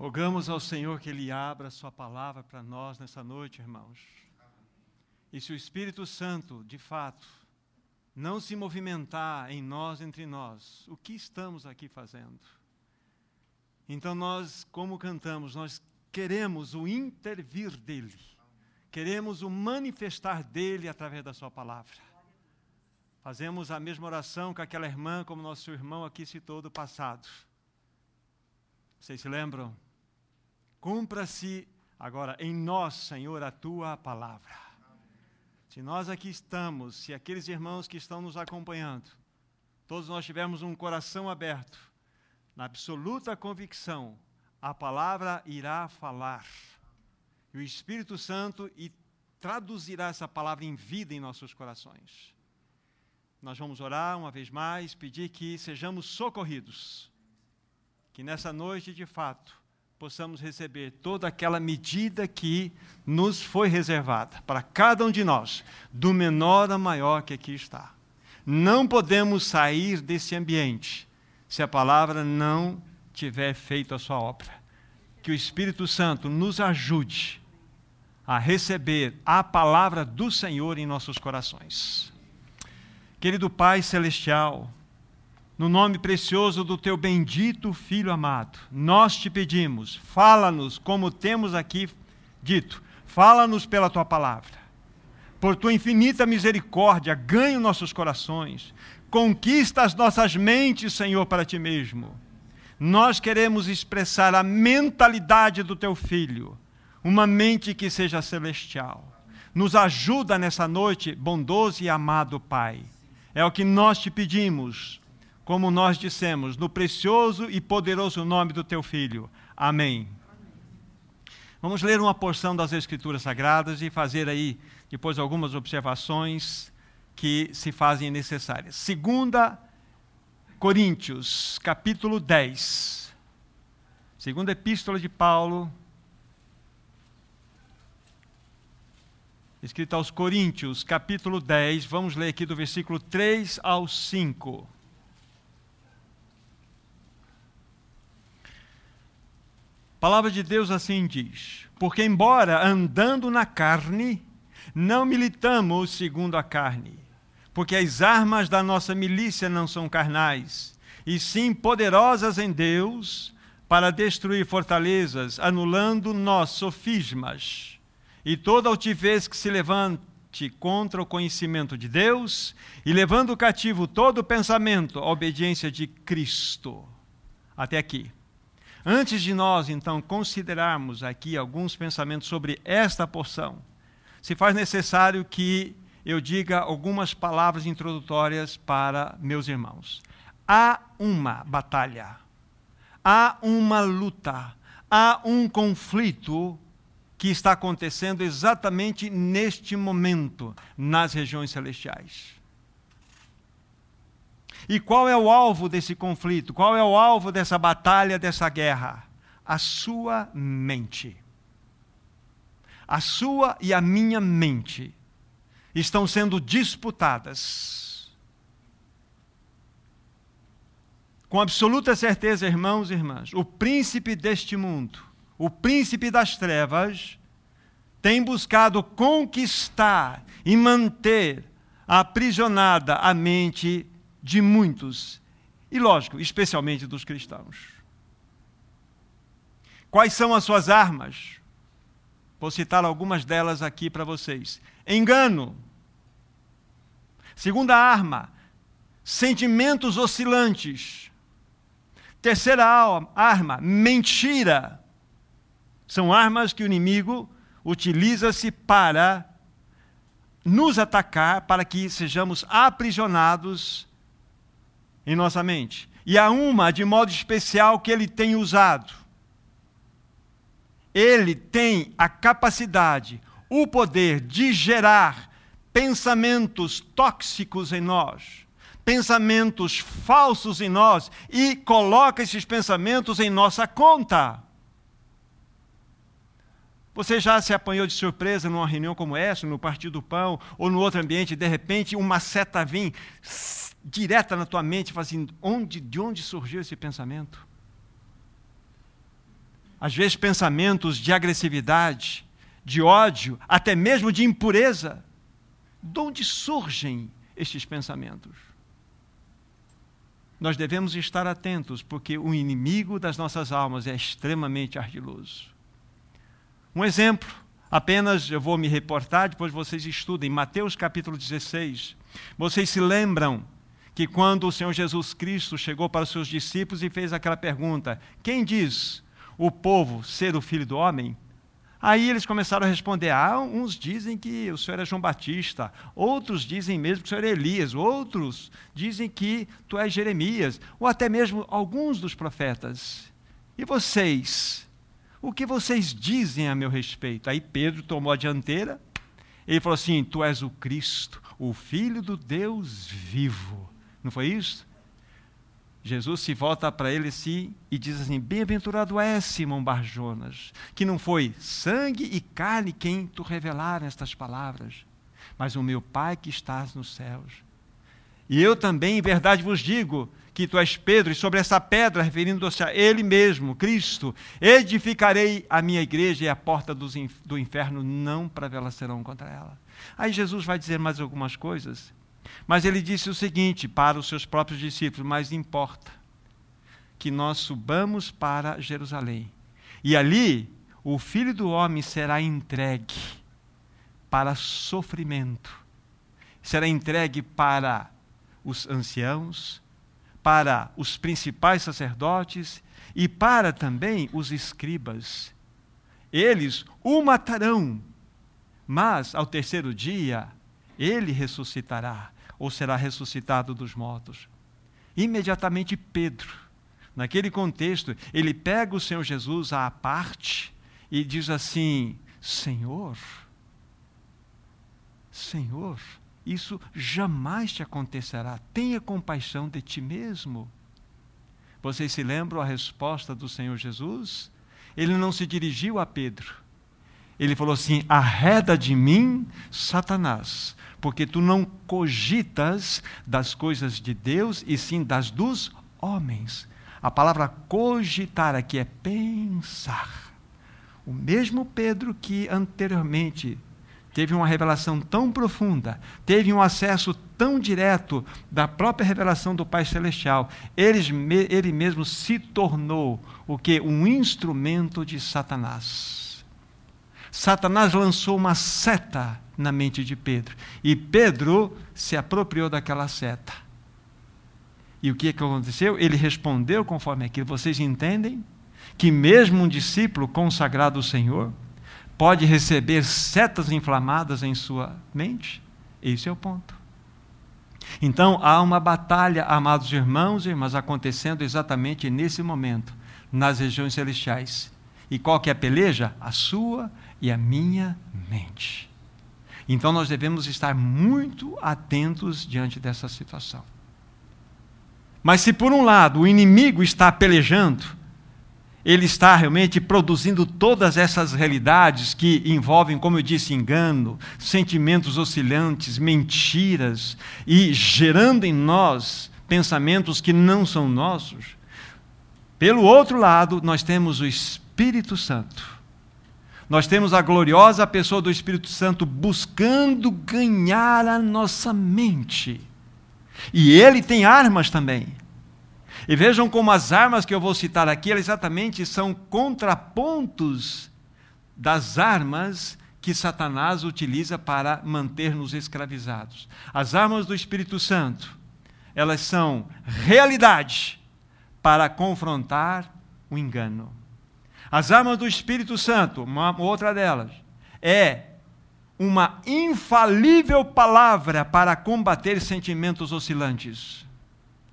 Rogamos ao Senhor que Ele abra a Sua palavra para nós nessa noite, irmãos. E se o Espírito Santo, de fato, não se movimentar em nós, entre nós, o que estamos aqui fazendo? Então, nós, como cantamos, nós queremos o intervir dEle, queremos o manifestar dEle através da Sua palavra. Fazemos a mesma oração que aquela irmã, como nosso irmão aqui citou do passado. Vocês se lembram? Cumpra-se agora em nós, Senhor, a tua palavra. Se nós aqui estamos, se aqueles irmãos que estão nos acompanhando, todos nós tivermos um coração aberto, na absoluta convicção, a palavra irá falar. E o Espírito Santo e traduzirá essa palavra em vida em nossos corações. Nós vamos orar uma vez mais, pedir que sejamos socorridos. Que nessa noite, de fato, possamos receber toda aquela medida que nos foi reservada para cada um de nós, do menor a maior que aqui está. Não podemos sair desse ambiente se a palavra não tiver feito a sua obra. Que o Espírito Santo nos ajude a receber a palavra do Senhor em nossos corações. Querido Pai Celestial, no nome precioso do teu bendito Filho amado, nós te pedimos, fala-nos como temos aqui dito, fala-nos pela tua palavra. Por tua infinita misericórdia, ganha nossos corações, conquista as nossas mentes, Senhor, para ti mesmo. Nós queremos expressar a mentalidade do teu filho, uma mente que seja celestial. Nos ajuda nessa noite, bondoso e amado Pai. É o que nós te pedimos como nós dissemos, no precioso e poderoso nome do teu filho. Amém. Vamos ler uma porção das Escrituras Sagradas e fazer aí depois algumas observações que se fazem necessárias. Segunda Coríntios, capítulo 10. Segunda Epístola de Paulo, escrita aos Coríntios, capítulo 10. Vamos ler aqui do versículo 3 ao 5. A palavra de Deus assim diz: Porque, embora andando na carne, não militamos segundo a carne, porque as armas da nossa milícia não são carnais, e sim poderosas em Deus para destruir fortalezas, anulando nós sofismas e toda altivez que se levante contra o conhecimento de Deus e levando cativo todo pensamento à obediência de Cristo. Até aqui. Antes de nós, então, considerarmos aqui alguns pensamentos sobre esta porção, se faz necessário que eu diga algumas palavras introdutórias para meus irmãos. Há uma batalha, há uma luta, há um conflito que está acontecendo exatamente neste momento nas regiões celestiais. E qual é o alvo desse conflito? Qual é o alvo dessa batalha, dessa guerra? A sua mente. A sua e a minha mente estão sendo disputadas. Com absoluta certeza, irmãos e irmãs, o príncipe deste mundo, o príncipe das trevas, tem buscado conquistar e manter aprisionada a mente de muitos, e lógico, especialmente dos cristãos. Quais são as suas armas? Vou citar algumas delas aqui para vocês. Engano. Segunda arma, sentimentos oscilantes. Terceira arma, mentira. São armas que o inimigo utiliza-se para nos atacar, para que sejamos aprisionados em nossa mente. E há uma, de modo especial, que ele tem usado. Ele tem a capacidade, o poder de gerar pensamentos tóxicos em nós, pensamentos falsos em nós e coloca esses pensamentos em nossa conta. Você já se apanhou de surpresa numa reunião como essa, no Partido do Pão, ou no outro ambiente, de repente uma seta vem direta na tua mente, fala assim, onde, de onde surgiu esse pensamento? às vezes, pensamentos de agressividade, de ódio, até mesmo de impureza. De onde surgem estes pensamentos? Nós devemos estar atentos, porque o inimigo das nossas almas é extremamente ardiloso. Um exemplo, apenas eu vou me reportar, depois vocês estudem, Mateus capítulo 16. Vocês se lembram que quando o Senhor Jesus Cristo chegou para os seus discípulos e fez aquela pergunta: Quem diz o povo ser o filho do homem? Aí eles começaram a responder: ah, uns dizem que o senhor é João Batista, outros dizem mesmo que o senhor é Elias, outros dizem que tu és Jeremias, ou até mesmo alguns dos profetas. E vocês? O que vocês dizem a meu respeito? Aí Pedro tomou a dianteira, ele falou assim: Tu és o Cristo, o Filho do Deus vivo. Não foi isso? Jesus se volta para ele assim, e diz assim: Bem-aventurado és, Simão Barjonas, que não foi sangue e carne quem tu revelaram estas palavras, mas o meu Pai que estás nos céus. E eu também, em verdade, vos digo que tu és Pedro, e sobre essa pedra, referindo-se a Ele mesmo, Cristo, edificarei a minha igreja e a porta do inferno não prevalecerão contra ela. Aí Jesus vai dizer mais algumas coisas mas ele disse o seguinte para os seus próprios discípulos: Mas importa que nós subamos para Jerusalém. E ali o filho do homem será entregue para sofrimento, será entregue para os anciãos, para os principais sacerdotes e para também os escribas. Eles o matarão, mas ao terceiro dia ele ressuscitará ou será ressuscitado dos mortos. Imediatamente Pedro, naquele contexto, ele pega o Senhor Jesus à parte e diz assim: Senhor, Senhor, isso jamais te acontecerá. Tenha compaixão de ti mesmo. Vocês se lembram a resposta do Senhor Jesus? Ele não se dirigiu a Pedro. Ele falou assim: Arreda de mim, Satanás, porque tu não cogitas das coisas de Deus e sim das dos homens. A palavra cogitar aqui é pensar. O mesmo Pedro que anteriormente teve uma revelação tão profunda, teve um acesso tão direto da própria revelação do Pai Celestial, ele, ele mesmo se tornou o que? Um instrumento de Satanás. Satanás lançou uma seta na mente de Pedro. E Pedro se apropriou daquela seta. E o que, que aconteceu? Ele respondeu conforme aquilo. Vocês entendem? Que mesmo um discípulo consagrado ao Senhor pode receber setas inflamadas em sua mente? Esse é o ponto. Então há uma batalha, amados irmãos e irmãs, acontecendo exatamente nesse momento, nas regiões celestiais. E qual que é a peleja? A sua e a minha mente. Então nós devemos estar muito atentos diante dessa situação. Mas se por um lado o inimigo está pelejando, ele está realmente produzindo todas essas realidades que envolvem, como eu disse, engano, sentimentos oscilantes, mentiras e gerando em nós pensamentos que não são nossos. Pelo outro lado, nós temos o Espírito Santo nós temos a gloriosa pessoa do Espírito Santo buscando ganhar a nossa mente. E ele tem armas também. E vejam como as armas que eu vou citar aqui, exatamente são contrapontos das armas que Satanás utiliza para manter-nos escravizados. As armas do Espírito Santo, elas são realidade para confrontar o engano. As armas do Espírito Santo, uma outra delas, é uma infalível palavra para combater sentimentos oscilantes,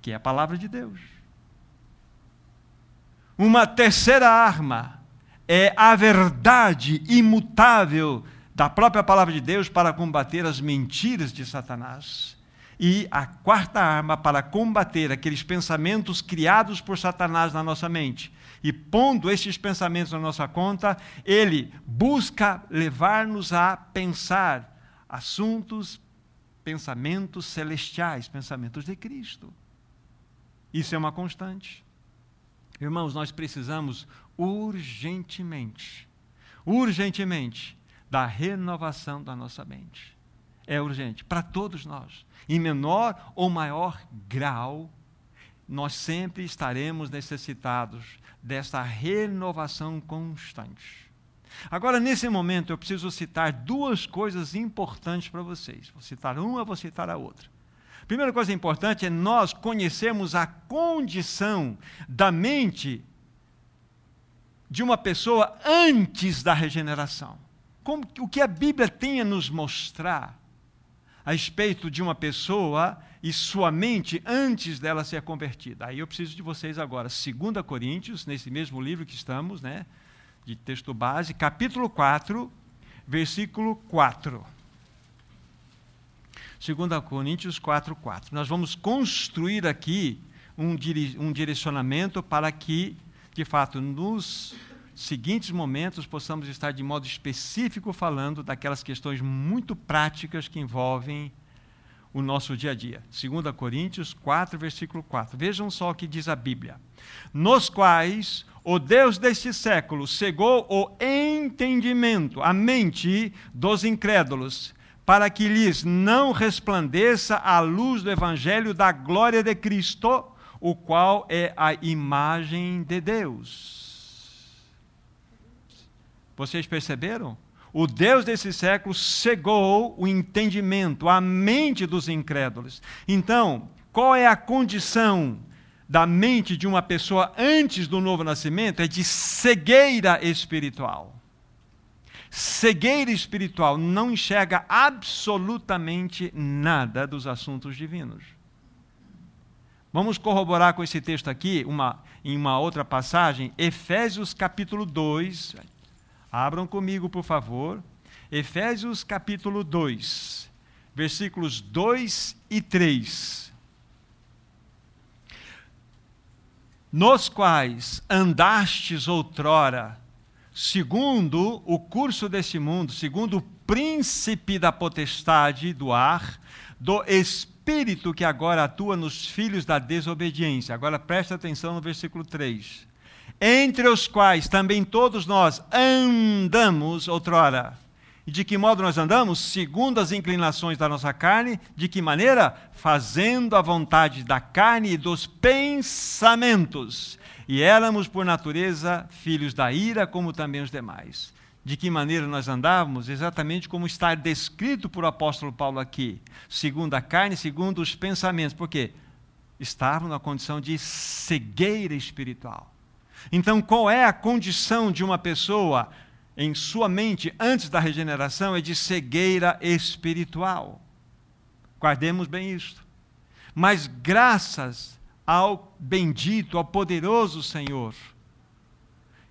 que é a palavra de Deus. Uma terceira arma é a verdade imutável da própria palavra de Deus para combater as mentiras de Satanás. E a quarta arma para combater aqueles pensamentos criados por Satanás na nossa mente e pondo estes pensamentos na nossa conta, ele busca levar-nos a pensar assuntos, pensamentos celestiais, pensamentos de Cristo. Isso é uma constante. Irmãos, nós precisamos urgentemente, urgentemente, da renovação da nossa mente. É urgente para todos nós. Em menor ou maior grau, nós sempre estaremos necessitados dessa renovação constante. Agora, nesse momento, eu preciso citar duas coisas importantes para vocês. Vou citar uma, vou citar a outra. Primeira coisa importante é nós conhecermos a condição da mente de uma pessoa antes da regeneração. Como, o que a Bíblia tem a nos mostrar a respeito de uma pessoa e sua mente antes dela ser convertida. Aí eu preciso de vocês agora, 2 Coríntios, nesse mesmo livro que estamos, né, de texto base, capítulo 4, versículo 4. 2 Coríntios 4, 4. Nós vamos construir aqui um, um direcionamento para que, de fato, nos seguintes momentos possamos estar de modo específico falando daquelas questões muito práticas que envolvem o nosso dia a dia. 2 Coríntios 4, versículo 4. Vejam só o que diz a Bíblia. Nos quais o Deus deste século cegou o entendimento, a mente dos incrédulos, para que lhes não resplandeça a luz do evangelho da glória de Cristo, o qual é a imagem de Deus. Vocês perceberam? O Deus desse século cegou o entendimento, a mente dos incrédulos. Então, qual é a condição da mente de uma pessoa antes do novo nascimento? É de cegueira espiritual. Cegueira espiritual não enxerga absolutamente nada dos assuntos divinos. Vamos corroborar com esse texto aqui, uma, em uma outra passagem, Efésios capítulo 2, Abram comigo, por favor. Efésios capítulo 2, versículos 2 e 3. Nos quais andastes outrora, segundo o curso deste mundo, segundo o príncipe da potestade do ar, do espírito que agora atua nos filhos da desobediência. Agora presta atenção no versículo 3 entre os quais também todos nós andamos outrora. E de que modo nós andamos? Segundo as inclinações da nossa carne. De que maneira? Fazendo a vontade da carne e dos pensamentos. E éramos, por natureza, filhos da ira, como também os demais. De que maneira nós andávamos? Exatamente como está descrito por apóstolo Paulo aqui. Segundo a carne, segundo os pensamentos. Por quê? Estávamos na condição de cegueira espiritual então, qual é a condição de uma pessoa em sua mente antes da regeneração? É de cegueira espiritual. Guardemos bem isto. Mas graças ao bendito, ao poderoso Senhor,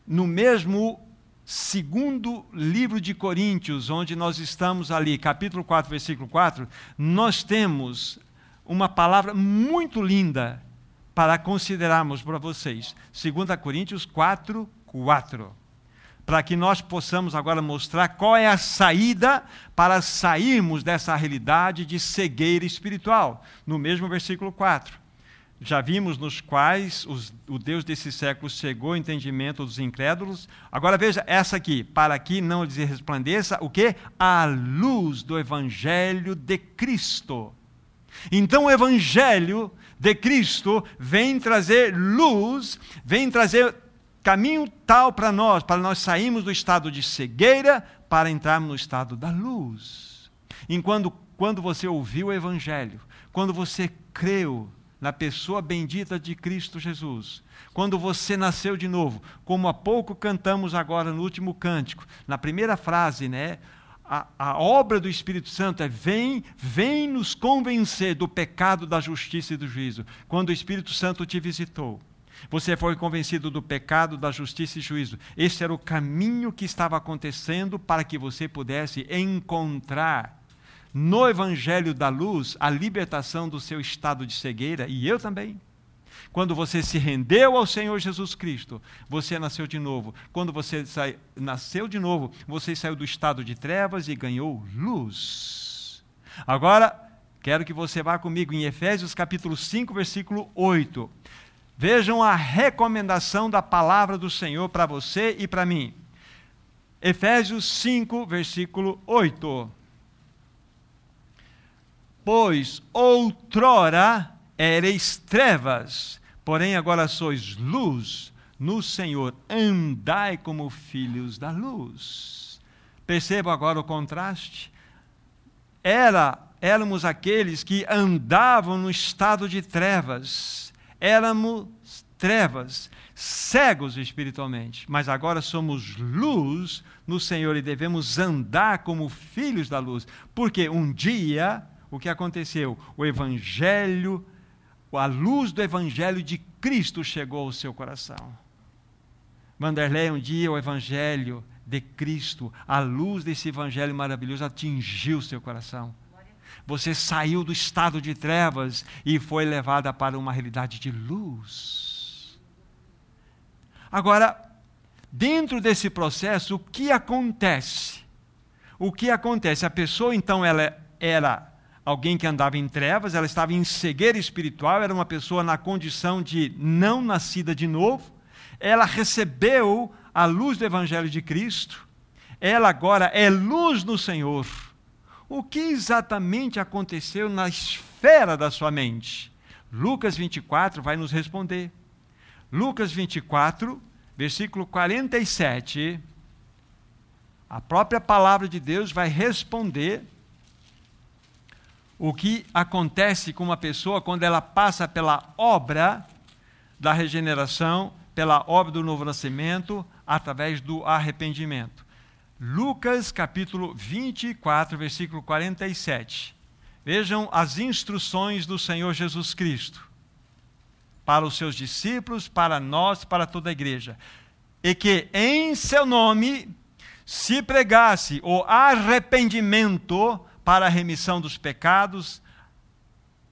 no mesmo segundo livro de Coríntios, onde nós estamos ali, capítulo 4, versículo 4, nós temos uma palavra muito linda para considerarmos para vocês. 2 Coríntios 4, 4. Para que nós possamos agora mostrar qual é a saída para sairmos dessa realidade de cegueira espiritual. No mesmo versículo 4. Já vimos nos quais os, o Deus desse século cegou o entendimento dos incrédulos. Agora veja essa aqui, para que não lhes resplandeça o que? A luz do evangelho de Cristo. Então o evangelho de Cristo vem trazer luz, vem trazer caminho tal para nós, para nós sairmos do estado de cegueira para entrarmos no estado da luz. Enquanto quando você ouviu o evangelho, quando você creu na pessoa bendita de Cristo Jesus, quando você nasceu de novo, como há pouco cantamos agora no último cântico, na primeira frase, né? A, a, obra do Espírito Santo é vem, vem nos convencer do pecado, da justiça e do juízo. Quando o Espírito Santo te visitou, você foi convencido do pecado, da justiça e juízo. Esse era o caminho que estava acontecendo para que você pudesse encontrar no Evangelho da Luz a libertação do seu estado de cegueira, e eu também. Quando você se rendeu ao Senhor Jesus Cristo, você nasceu de novo. Quando você sai, nasceu de novo, você saiu do estado de trevas e ganhou luz. Agora, quero que você vá comigo em Efésios capítulo 5, versículo 8. Vejam a recomendação da palavra do Senhor para você e para mim. Efésios 5, versículo 8. Pois outrora ereis trevas, porém agora sois luz no Senhor, andai como filhos da luz. Percebam agora o contraste? Era, éramos aqueles que andavam no estado de trevas, éramos trevas, cegos espiritualmente, mas agora somos luz no Senhor e devemos andar como filhos da luz, porque um dia o que aconteceu? O Evangelho, a luz do Evangelho de Cristo chegou ao seu coração. Vanderlei, um dia o Evangelho de Cristo, a luz desse Evangelho maravilhoso atingiu seu coração. Você saiu do estado de trevas e foi levada para uma realidade de luz. Agora, dentro desse processo, o que acontece? O que acontece? A pessoa, então, ela era alguém que andava em trevas, ela estava em cegueira espiritual, era uma pessoa na condição de não nascida de novo. Ela recebeu a luz do Evangelho de Cristo, ela agora é luz no Senhor. O que exatamente aconteceu na esfera da sua mente? Lucas 24 vai nos responder. Lucas 24, versículo 47. A própria palavra de Deus vai responder o que acontece com uma pessoa quando ela passa pela obra da regeneração, pela obra do novo nascimento, através do arrependimento. Lucas capítulo 24, versículo 47. Vejam as instruções do Senhor Jesus Cristo para os seus discípulos, para nós, para toda a igreja. E que em seu nome se pregasse o arrependimento para a remissão dos pecados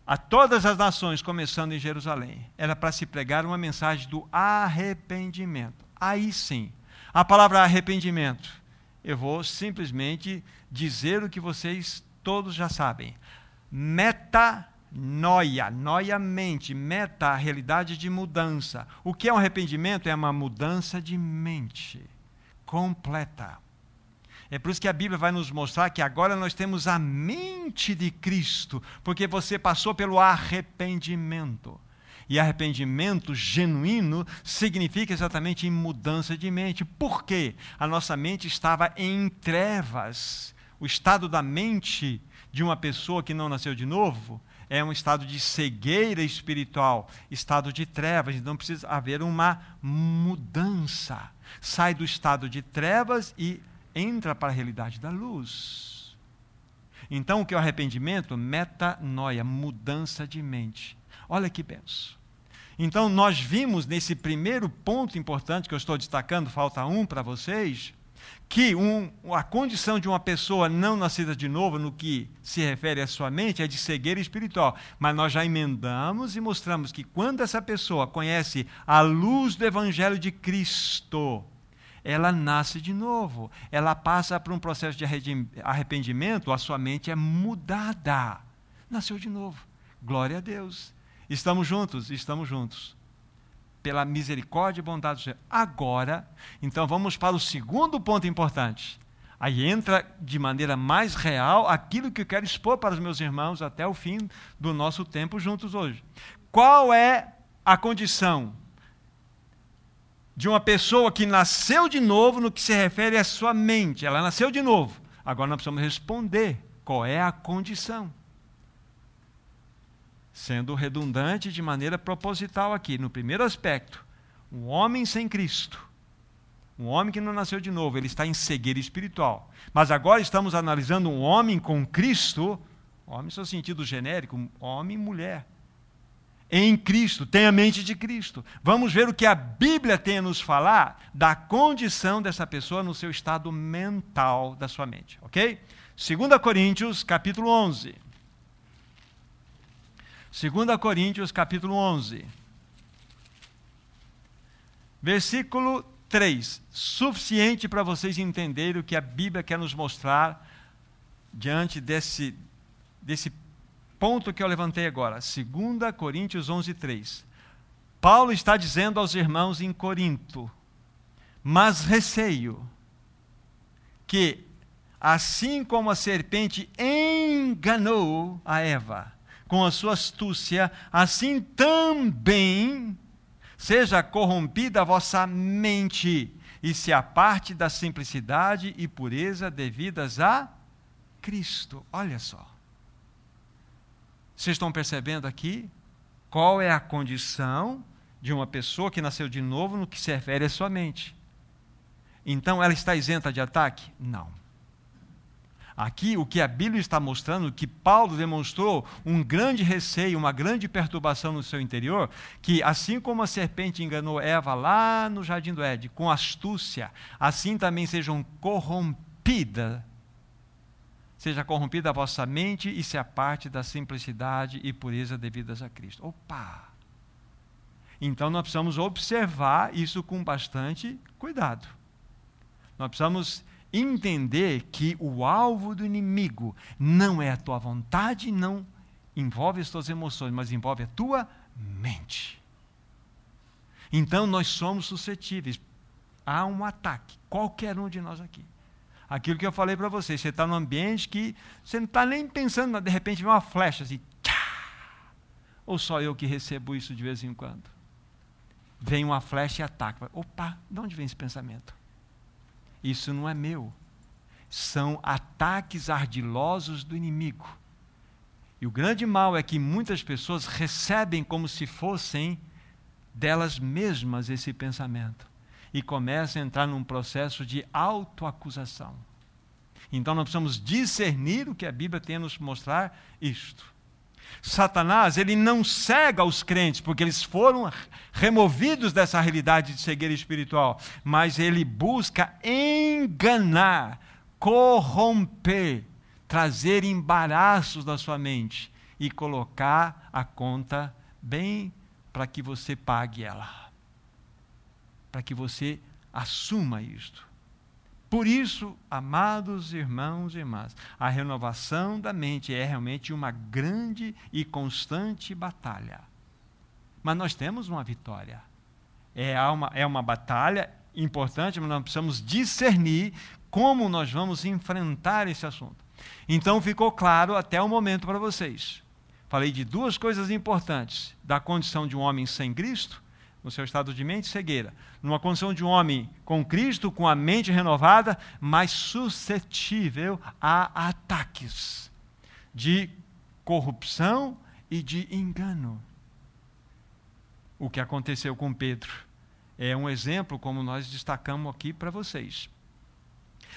a todas as nações, começando em Jerusalém. Era para se pregar uma mensagem do arrependimento. Aí sim, a palavra arrependimento, eu vou simplesmente dizer o que vocês todos já sabem. Metanoia, noia mente, meta, a realidade de mudança. O que é um arrependimento? É uma mudança de mente completa. É por isso que a Bíblia vai nos mostrar que agora nós temos a mente de Cristo, porque você passou pelo arrependimento. E arrependimento genuíno significa exatamente mudança de mente. Por quê? A nossa mente estava em trevas. O estado da mente de uma pessoa que não nasceu de novo é um estado de cegueira espiritual, estado de trevas. Então precisa haver uma mudança. Sai do estado de trevas e entra para a realidade da luz. Então, o que é o arrependimento? Metanoia, mudança de mente. Olha que benção. Então, nós vimos nesse primeiro ponto importante que eu estou destacando, falta um para vocês, que um, a condição de uma pessoa não nascida de novo, no que se refere à sua mente, é de cegueira espiritual. Mas nós já emendamos e mostramos que quando essa pessoa conhece a luz do Evangelho de Cristo, ela nasce de novo. Ela passa por um processo de arrependimento, a sua mente é mudada. Nasceu de novo. Glória a Deus. Estamos juntos, estamos juntos. Pela misericórdia e bondade do Senhor. Agora, então vamos para o segundo ponto importante. Aí entra de maneira mais real aquilo que eu quero expor para os meus irmãos até o fim do nosso tempo juntos hoje. Qual é a condição de uma pessoa que nasceu de novo no que se refere à sua mente. Ela nasceu de novo. Agora nós precisamos responder qual é a condição. Sendo redundante de maneira proposital aqui, no primeiro aspecto, um homem sem Cristo, um homem que não nasceu de novo, ele está em cegueira espiritual. Mas agora estamos analisando um homem com Cristo, homem no seu sentido genérico, homem e mulher em Cristo, tem a mente de Cristo. Vamos ver o que a Bíblia tem a nos falar da condição dessa pessoa no seu estado mental da sua mente, ok? 2 Coríntios, capítulo 11. 2 Coríntios, capítulo 11. Versículo 3. Suficiente para vocês entenderem o que a Bíblia quer nos mostrar diante desse, desse ponto que eu levantei agora, 2 Coríntios 11, 3. Paulo está dizendo aos irmãos em Corinto: Mas receio que, assim como a serpente enganou a Eva com a sua astúcia, assim também seja corrompida a vossa mente e se aparte da simplicidade e pureza devidas a Cristo. Olha só. Vocês estão percebendo aqui qual é a condição de uma pessoa que nasceu de novo no que se refere à sua mente? Então ela está isenta de ataque? Não. Aqui, o que a Bíblia está mostrando, que Paulo demonstrou um grande receio, uma grande perturbação no seu interior, que assim como a serpente enganou Eva lá no jardim do Éden, com astúcia, assim também sejam corrompidas, seja corrompida a vossa mente e se aparte da simplicidade e pureza devidas a Cristo. Opa! Então nós precisamos observar isso com bastante cuidado. Nós precisamos entender que o alvo do inimigo não é a tua vontade, não envolve as tuas emoções, mas envolve a tua mente. Então nós somos suscetíveis a um ataque, qualquer um de nós aqui. Aquilo que eu falei para você, você está num ambiente que você não está nem pensando, de repente vem uma flecha assim, tchá, ou só eu que recebo isso de vez em quando? Vem uma flecha e ataca. Opa, de onde vem esse pensamento? Isso não é meu. São ataques ardilosos do inimigo. E o grande mal é que muitas pessoas recebem como se fossem delas mesmas esse pensamento e começam a entrar num processo de autoacusação. Então nós precisamos discernir o que a Bíblia tem a nos mostrar isto. Satanás, ele não cega os crentes, porque eles foram removidos dessa realidade de cegueira espiritual, mas ele busca enganar, corromper, trazer embaraços na sua mente e colocar a conta bem para que você pague ela. Para que você assuma isto. Por isso, amados irmãos e irmãs, a renovação da mente é realmente uma grande e constante batalha. Mas nós temos uma vitória. É uma, é uma batalha importante, mas nós precisamos discernir como nós vamos enfrentar esse assunto. Então ficou claro até o momento para vocês. Falei de duas coisas importantes: da condição de um homem sem Cristo no seu estado de mente cegueira, numa condição de um homem com Cristo, com a mente renovada, mais suscetível a ataques de corrupção e de engano. O que aconteceu com Pedro é um exemplo, como nós destacamos aqui para vocês.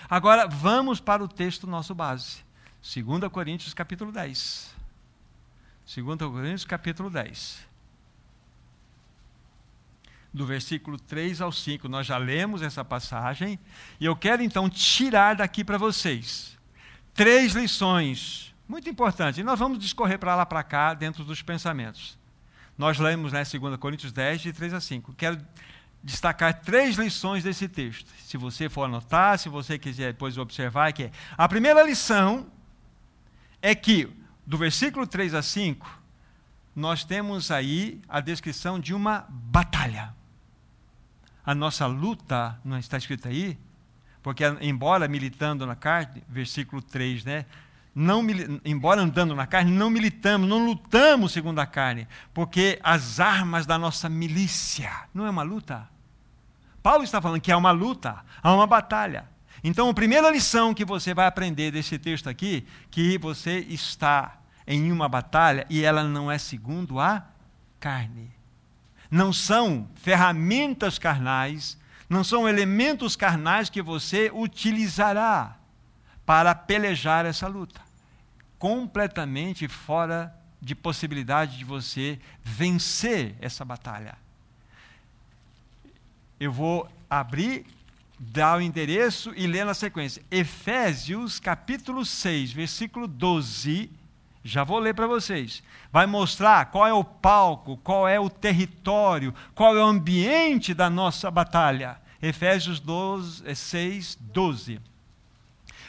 Agora, vamos para o texto nosso base. 2 Coríntios capítulo 10. 2 Coríntios capítulo 10 do versículo 3 ao 5. Nós já lemos essa passagem e eu quero então tirar daqui para vocês três lições muito importantes. E nós vamos discorrer para lá para cá dentro dos pensamentos. Nós lemos né, 2 Coríntios 10, de 3 a 5. Quero destacar três lições desse texto. Se você for anotar, se você quiser depois observar, que é a primeira lição é que do versículo 3 a 5 nós temos aí a descrição de uma batalha a nossa luta, não está escrito aí? Porque, embora militando na carne, versículo 3, né? Não, embora andando na carne, não militamos, não lutamos segundo a carne, porque as armas da nossa milícia, não é uma luta? Paulo está falando que é uma luta, há uma batalha. Então, a primeira lição que você vai aprender desse texto aqui, que você está em uma batalha e ela não é segundo a carne não são ferramentas carnais, não são elementos carnais que você utilizará para pelejar essa luta. Completamente fora de possibilidade de você vencer essa batalha. Eu vou abrir, dar o endereço e ler na sequência. Efésios capítulo 6, versículo 12 já vou ler para vocês. Vai mostrar qual é o palco, qual é o território, qual é o ambiente da nossa batalha. Efésios 12, 6, 12.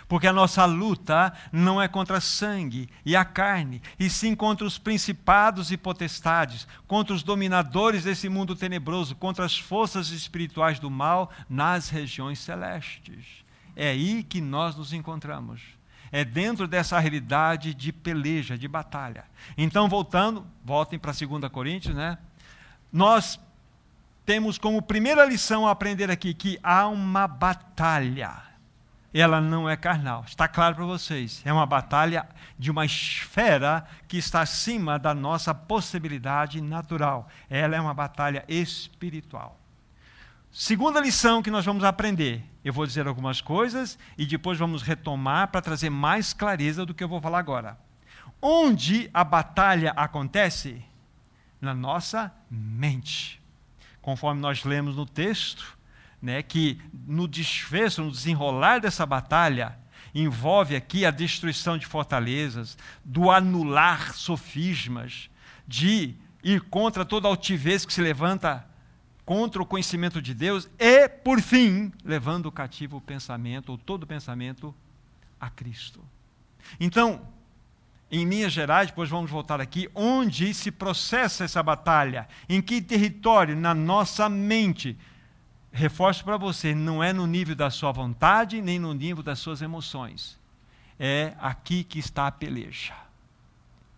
Porque a nossa luta não é contra sangue e a carne, e sim contra os principados e potestades, contra os dominadores desse mundo tenebroso, contra as forças espirituais do mal nas regiões celestes. É aí que nós nos encontramos. É dentro dessa realidade de peleja, de batalha. Então, voltando, voltem para 2 Coríntios, né? Nós temos como primeira lição a aprender aqui que há uma batalha ela não é carnal. Está claro para vocês. É uma batalha de uma esfera que está acima da nossa possibilidade natural. Ela é uma batalha espiritual. Segunda lição que nós vamos aprender. Eu vou dizer algumas coisas e depois vamos retomar para trazer mais clareza do que eu vou falar agora. Onde a batalha acontece? Na nossa mente. Conforme nós lemos no texto, né, que no desfecho, no desenrolar dessa batalha, envolve aqui a destruição de fortalezas, do anular sofismas, de ir contra toda altivez que se levanta contra o conhecimento de Deus e, por fim, levando o cativo o pensamento, ou todo pensamento, a Cristo. Então, em Minas Gerais, depois vamos voltar aqui, onde se processa essa batalha, em que território na nossa mente reforço para você, não é no nível da sua vontade, nem no nível das suas emoções. É aqui que está a peleja.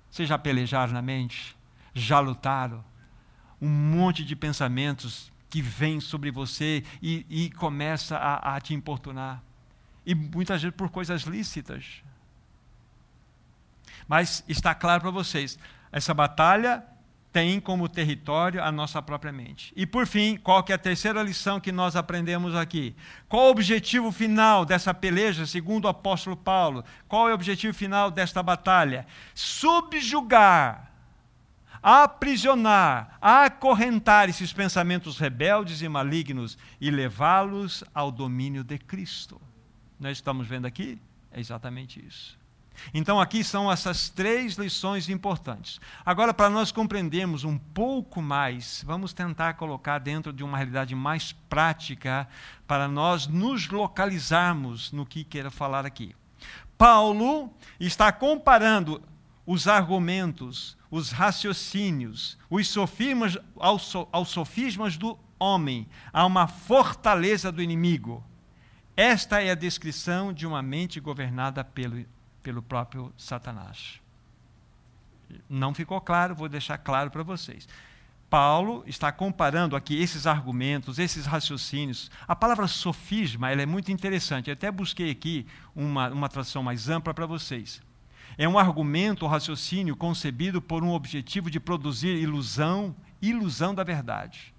Vocês já pelejaram na mente? Já lutaram? Um monte de pensamentos que vêm sobre você e, e começa a, a te importunar. E muitas vezes por coisas lícitas. Mas está claro para vocês, essa batalha tem como território a nossa própria mente. E por fim, qual que é a terceira lição que nós aprendemos aqui? Qual o objetivo final dessa peleja, segundo o apóstolo Paulo? Qual é o objetivo final desta batalha? Subjugar, aprisionar, acorrentar esses pensamentos rebeldes e malignos e levá-los ao domínio de Cristo. Nós estamos vendo aqui? É exatamente isso. Então, aqui são essas três lições importantes. Agora, para nós compreendermos um pouco mais, vamos tentar colocar dentro de uma realidade mais prática, para nós nos localizarmos no que quero falar aqui. Paulo está comparando os argumentos, os raciocínios, os sofismas, aos, sofismas do homem, a uma fortaleza do inimigo. Esta é a descrição de uma mente governada pelo pelo próprio Satanás. Não ficou claro, vou deixar claro para vocês. Paulo está comparando aqui esses argumentos, esses raciocínios. A palavra sofisma ela é muito interessante. Eu até busquei aqui uma, uma tradução mais ampla para vocês. É um argumento ou raciocínio concebido por um objetivo de produzir ilusão, ilusão da verdade.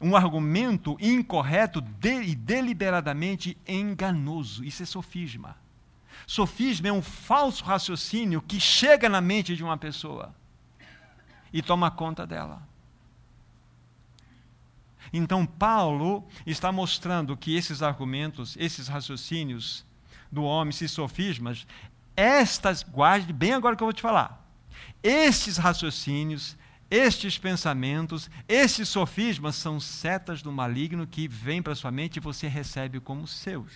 Um argumento incorreto de, e deliberadamente enganoso. Isso é sofisma. Sofisma é um falso raciocínio que chega na mente de uma pessoa e toma conta dela. Então, Paulo está mostrando que esses argumentos, esses raciocínios do homem, esses sofismas, estas, guarde bem agora que eu vou te falar, estes raciocínios, estes pensamentos, estes sofismas são setas do maligno que vêm para sua mente e você recebe como seus.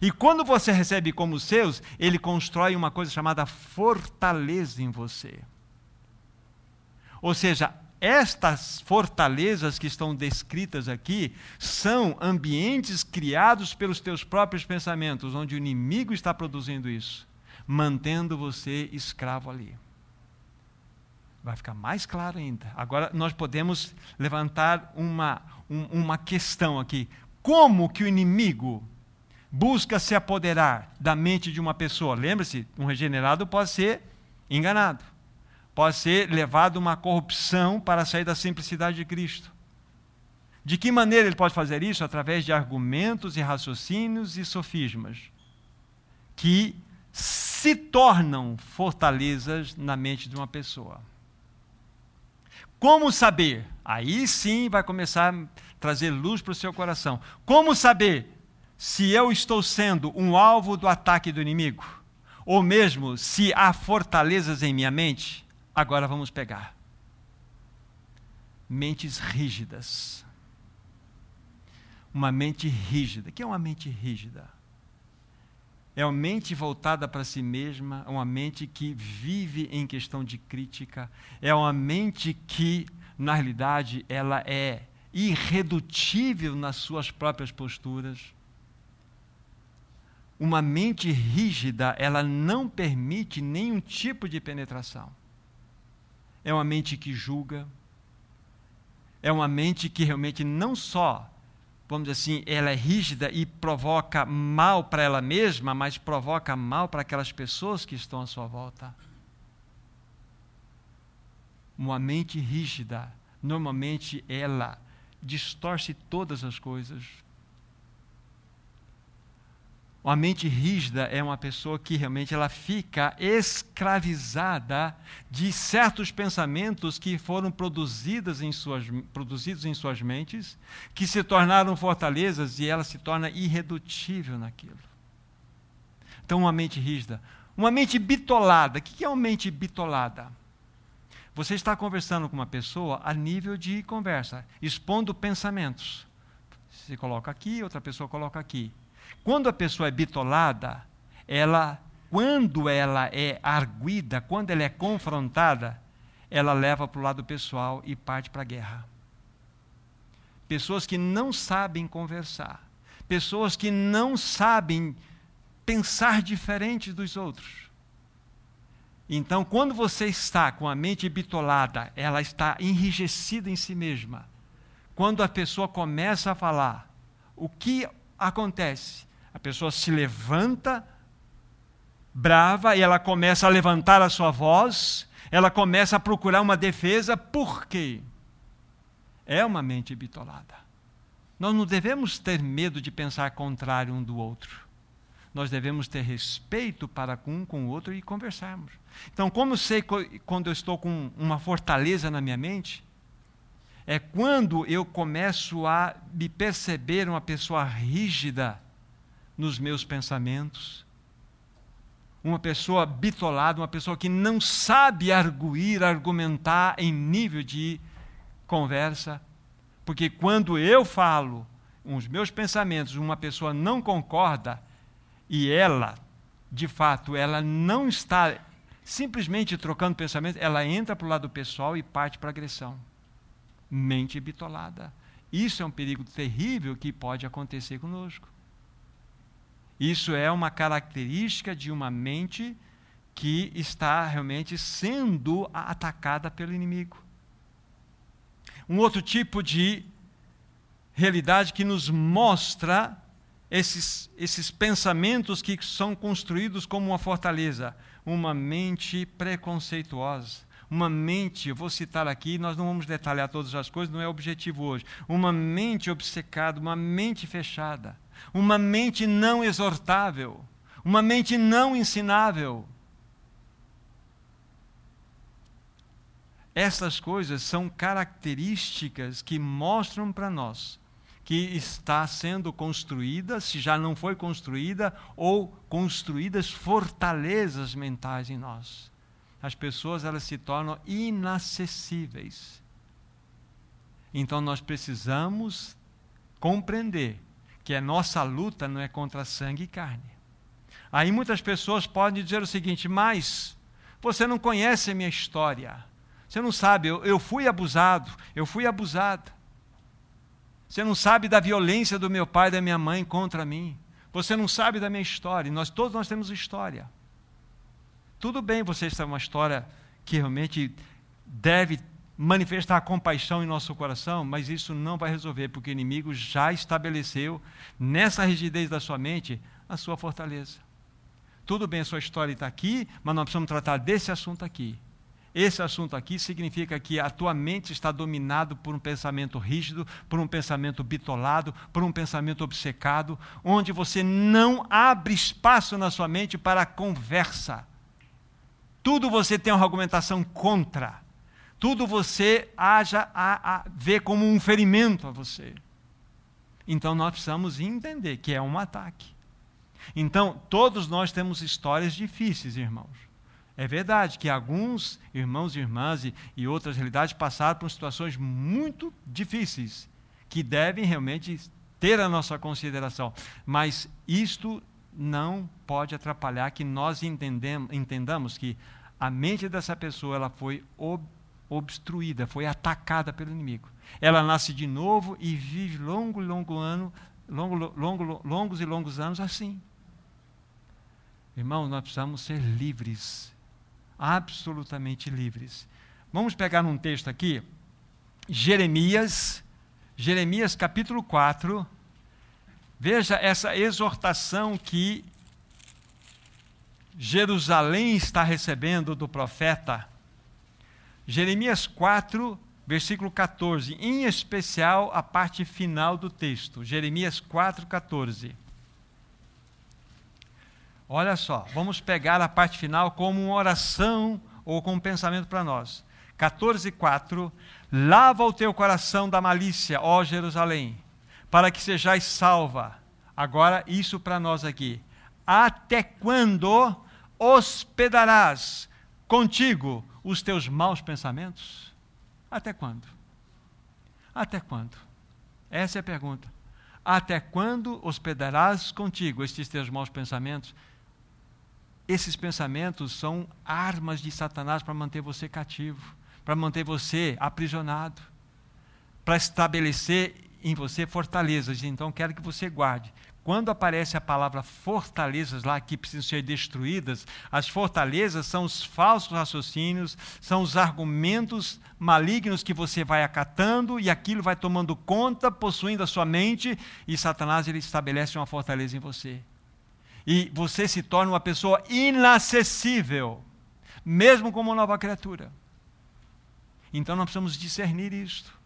E quando você recebe como seus, ele constrói uma coisa chamada fortaleza em você. Ou seja, estas fortalezas que estão descritas aqui são ambientes criados pelos teus próprios pensamentos, onde o inimigo está produzindo isso, mantendo você escravo ali. Vai ficar mais claro ainda. Agora nós podemos levantar uma, um, uma questão aqui. Como que o inimigo busca se apoderar da mente de uma pessoa. Lembre-se, um regenerado pode ser enganado, pode ser levado a uma corrupção para sair da simplicidade de Cristo. De que maneira ele pode fazer isso? Através de argumentos e raciocínios e sofismas que se tornam fortalezas na mente de uma pessoa. Como saber? Aí sim vai começar a trazer luz para o seu coração. Como saber se eu estou sendo um alvo do ataque do inimigo, ou mesmo se há fortalezas em minha mente, agora vamos pegar. Mentes rígidas. Uma mente rígida. O que é uma mente rígida? É uma mente voltada para si mesma, é uma mente que vive em questão de crítica, é uma mente que, na realidade, ela é irredutível nas suas próprias posturas. Uma mente rígida, ela não permite nenhum tipo de penetração. É uma mente que julga, é uma mente que realmente não só vamos dizer assim, ela é rígida e provoca mal para ela mesma, mas provoca mal para aquelas pessoas que estão à sua volta. Uma mente rígida, normalmente ela distorce todas as coisas. Uma mente rígida é uma pessoa que realmente ela fica escravizada de certos pensamentos que foram produzidos em suas, produzidos em suas mentes, que se tornaram fortalezas e ela se torna irredutível naquilo. Então, uma mente rígida. Uma mente bitolada. O que é uma mente bitolada? Você está conversando com uma pessoa a nível de conversa, expondo pensamentos. Você coloca aqui, outra pessoa coloca aqui quando a pessoa é bitolada, ela, quando ela é arguida, quando ela é confrontada, ela leva para o lado pessoal e parte para a guerra. Pessoas que não sabem conversar, pessoas que não sabem pensar diferente dos outros. Então, quando você está com a mente bitolada, ela está enrijecida em si mesma. Quando a pessoa começa a falar, o que acontece? A pessoa se levanta brava e ela começa a levantar a sua voz, ela começa a procurar uma defesa, por quê? É uma mente bitolada. Nós não devemos ter medo de pensar contrário um do outro. Nós devemos ter respeito para um com o outro e conversarmos. Então, como sei quando eu estou com uma fortaleza na minha mente? É quando eu começo a me perceber uma pessoa rígida nos meus pensamentos. Uma pessoa bitolada, uma pessoa que não sabe arguir, argumentar em nível de conversa. Porque quando eu falo os meus pensamentos, uma pessoa não concorda e ela, de fato, ela não está simplesmente trocando pensamento, ela entra para o lado pessoal e parte para a agressão. Mente bitolada. Isso é um perigo terrível que pode acontecer conosco. Isso é uma característica de uma mente que está realmente sendo atacada pelo inimigo. Um outro tipo de realidade que nos mostra esses, esses pensamentos que são construídos como uma fortaleza, uma mente preconceituosa. Uma mente, eu vou citar aqui, nós não vamos detalhar todas as coisas, não é objetivo hoje. Uma mente obcecada, uma mente fechada uma mente não exortável, uma mente não ensinável. Essas coisas são características que mostram para nós que está sendo construída, se já não foi construída, ou construídas fortalezas mentais em nós. As pessoas elas se tornam inacessíveis. Então nós precisamos compreender que a nossa luta não é contra sangue e carne. Aí muitas pessoas podem dizer o seguinte: mas você não conhece a minha história. Você não sabe, eu, eu fui abusado, eu fui abusada. Você não sabe da violência do meu pai e da minha mãe contra mim. Você não sabe da minha história. Nós todos nós temos história. Tudo bem você ter uma história que realmente deve manifestar compaixão em nosso coração, mas isso não vai resolver, porque o inimigo já estabeleceu nessa rigidez da sua mente a sua fortaleza. Tudo bem, a sua história está aqui, mas nós precisamos tratar desse assunto aqui. Esse assunto aqui significa que a tua mente está dominado por um pensamento rígido, por um pensamento bitolado, por um pensamento obcecado, onde você não abre espaço na sua mente para a conversa. Tudo você tem uma argumentação contra tudo você haja a, a ver como um ferimento a você. Então nós precisamos entender que é um ataque. Então, todos nós temos histórias difíceis, irmãos. É verdade que alguns irmãos e irmãs e, e outras realidades passaram por situações muito difíceis, que devem realmente ter a nossa consideração. Mas isto não pode atrapalhar que nós entendamos que a mente dessa pessoa ela foi ob, obstruída, foi atacada pelo inimigo. Ela nasce de novo e vive longo, longo ano, longo, longo, longos e longos anos assim. Irmãos, nós precisamos ser livres, absolutamente livres. Vamos pegar um texto aqui, Jeremias, Jeremias capítulo 4. Veja essa exortação que Jerusalém está recebendo do profeta. Jeremias 4, versículo 14, em especial a parte final do texto. Jeremias 4, 14. Olha só, vamos pegar a parte final como uma oração ou como um pensamento para nós. 14, 4. Lava o teu coração da malícia, ó Jerusalém, para que sejais salva. Agora, isso para nós aqui. Até quando hospedarás contigo os teus maus pensamentos? Até quando? Até quando? Essa é a pergunta. Até quando hospedarás contigo estes teus maus pensamentos? Esses pensamentos são armas de Satanás para manter você cativo, para manter você aprisionado, para estabelecer em você fortalezas. Então, quero que você guarde. Quando aparece a palavra fortalezas lá que precisam ser destruídas, as fortalezas são os falsos raciocínios, são os argumentos malignos que você vai acatando e aquilo vai tomando conta, possuindo a sua mente, e Satanás ele estabelece uma fortaleza em você e você se torna uma pessoa inacessível, mesmo como nova criatura. Então nós precisamos discernir isto.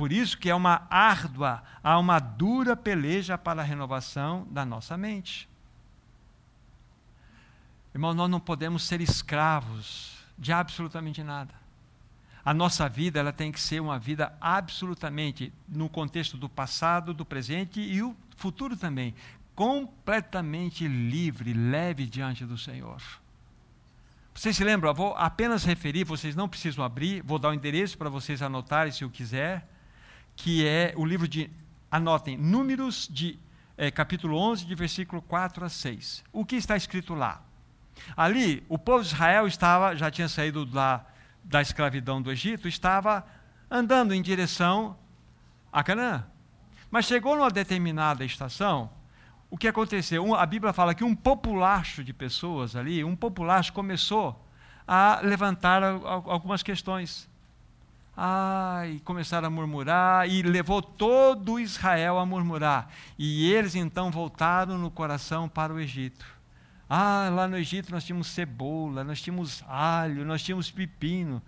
Por isso que é uma árdua, há uma dura peleja para a renovação da nossa mente. Irmão, nós não podemos ser escravos de absolutamente nada. A nossa vida ela tem que ser uma vida absolutamente no contexto do passado, do presente e o futuro também, completamente livre, leve diante do Senhor. Vocês se lembram? Eu vou apenas referir, vocês não precisam abrir, vou dar o endereço para vocês anotarem se o quiser, que é o livro de, anotem, Números de é, capítulo 11, de versículo 4 a 6. O que está escrito lá? Ali, o povo de Israel estava, já tinha saído lá da escravidão do Egito, estava andando em direção a Canaã. Mas chegou numa determinada estação, o que aconteceu? a Bíblia fala que um populacho de pessoas ali, um populacho começou a levantar algumas questões. Ah, e começaram a murmurar, e levou todo Israel a murmurar. E eles então voltaram no coração para o Egito. Ah, lá no Egito nós tínhamos cebola, nós tínhamos alho, nós tínhamos pepino.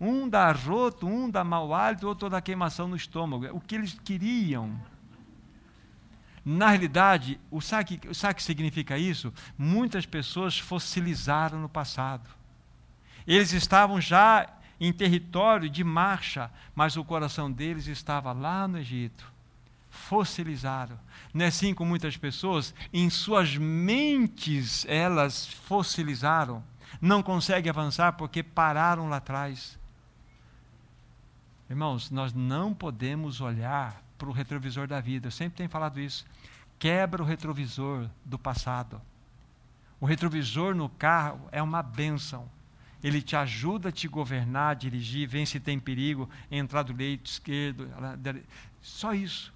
Um dá roto, um dá mau hálito, outro dá queimação no estômago. O que eles queriam na realidade, o sabe o que significa isso? Muitas pessoas fossilizaram no passado. Eles estavam já em território de marcha, mas o coração deles estava lá no Egito. Fossilizaram. Não é assim com muitas pessoas? Em suas mentes elas fossilizaram. Não conseguem avançar porque pararam lá atrás. Irmãos, nós não podemos olhar para o retrovisor da vida. Eu sempre tenho falado isso. Quebra o retrovisor do passado. O retrovisor no carro é uma bênção. Ele te ajuda a te governar, dirigir, vem se tem perigo, entrar do leito esquerdo. Só isso.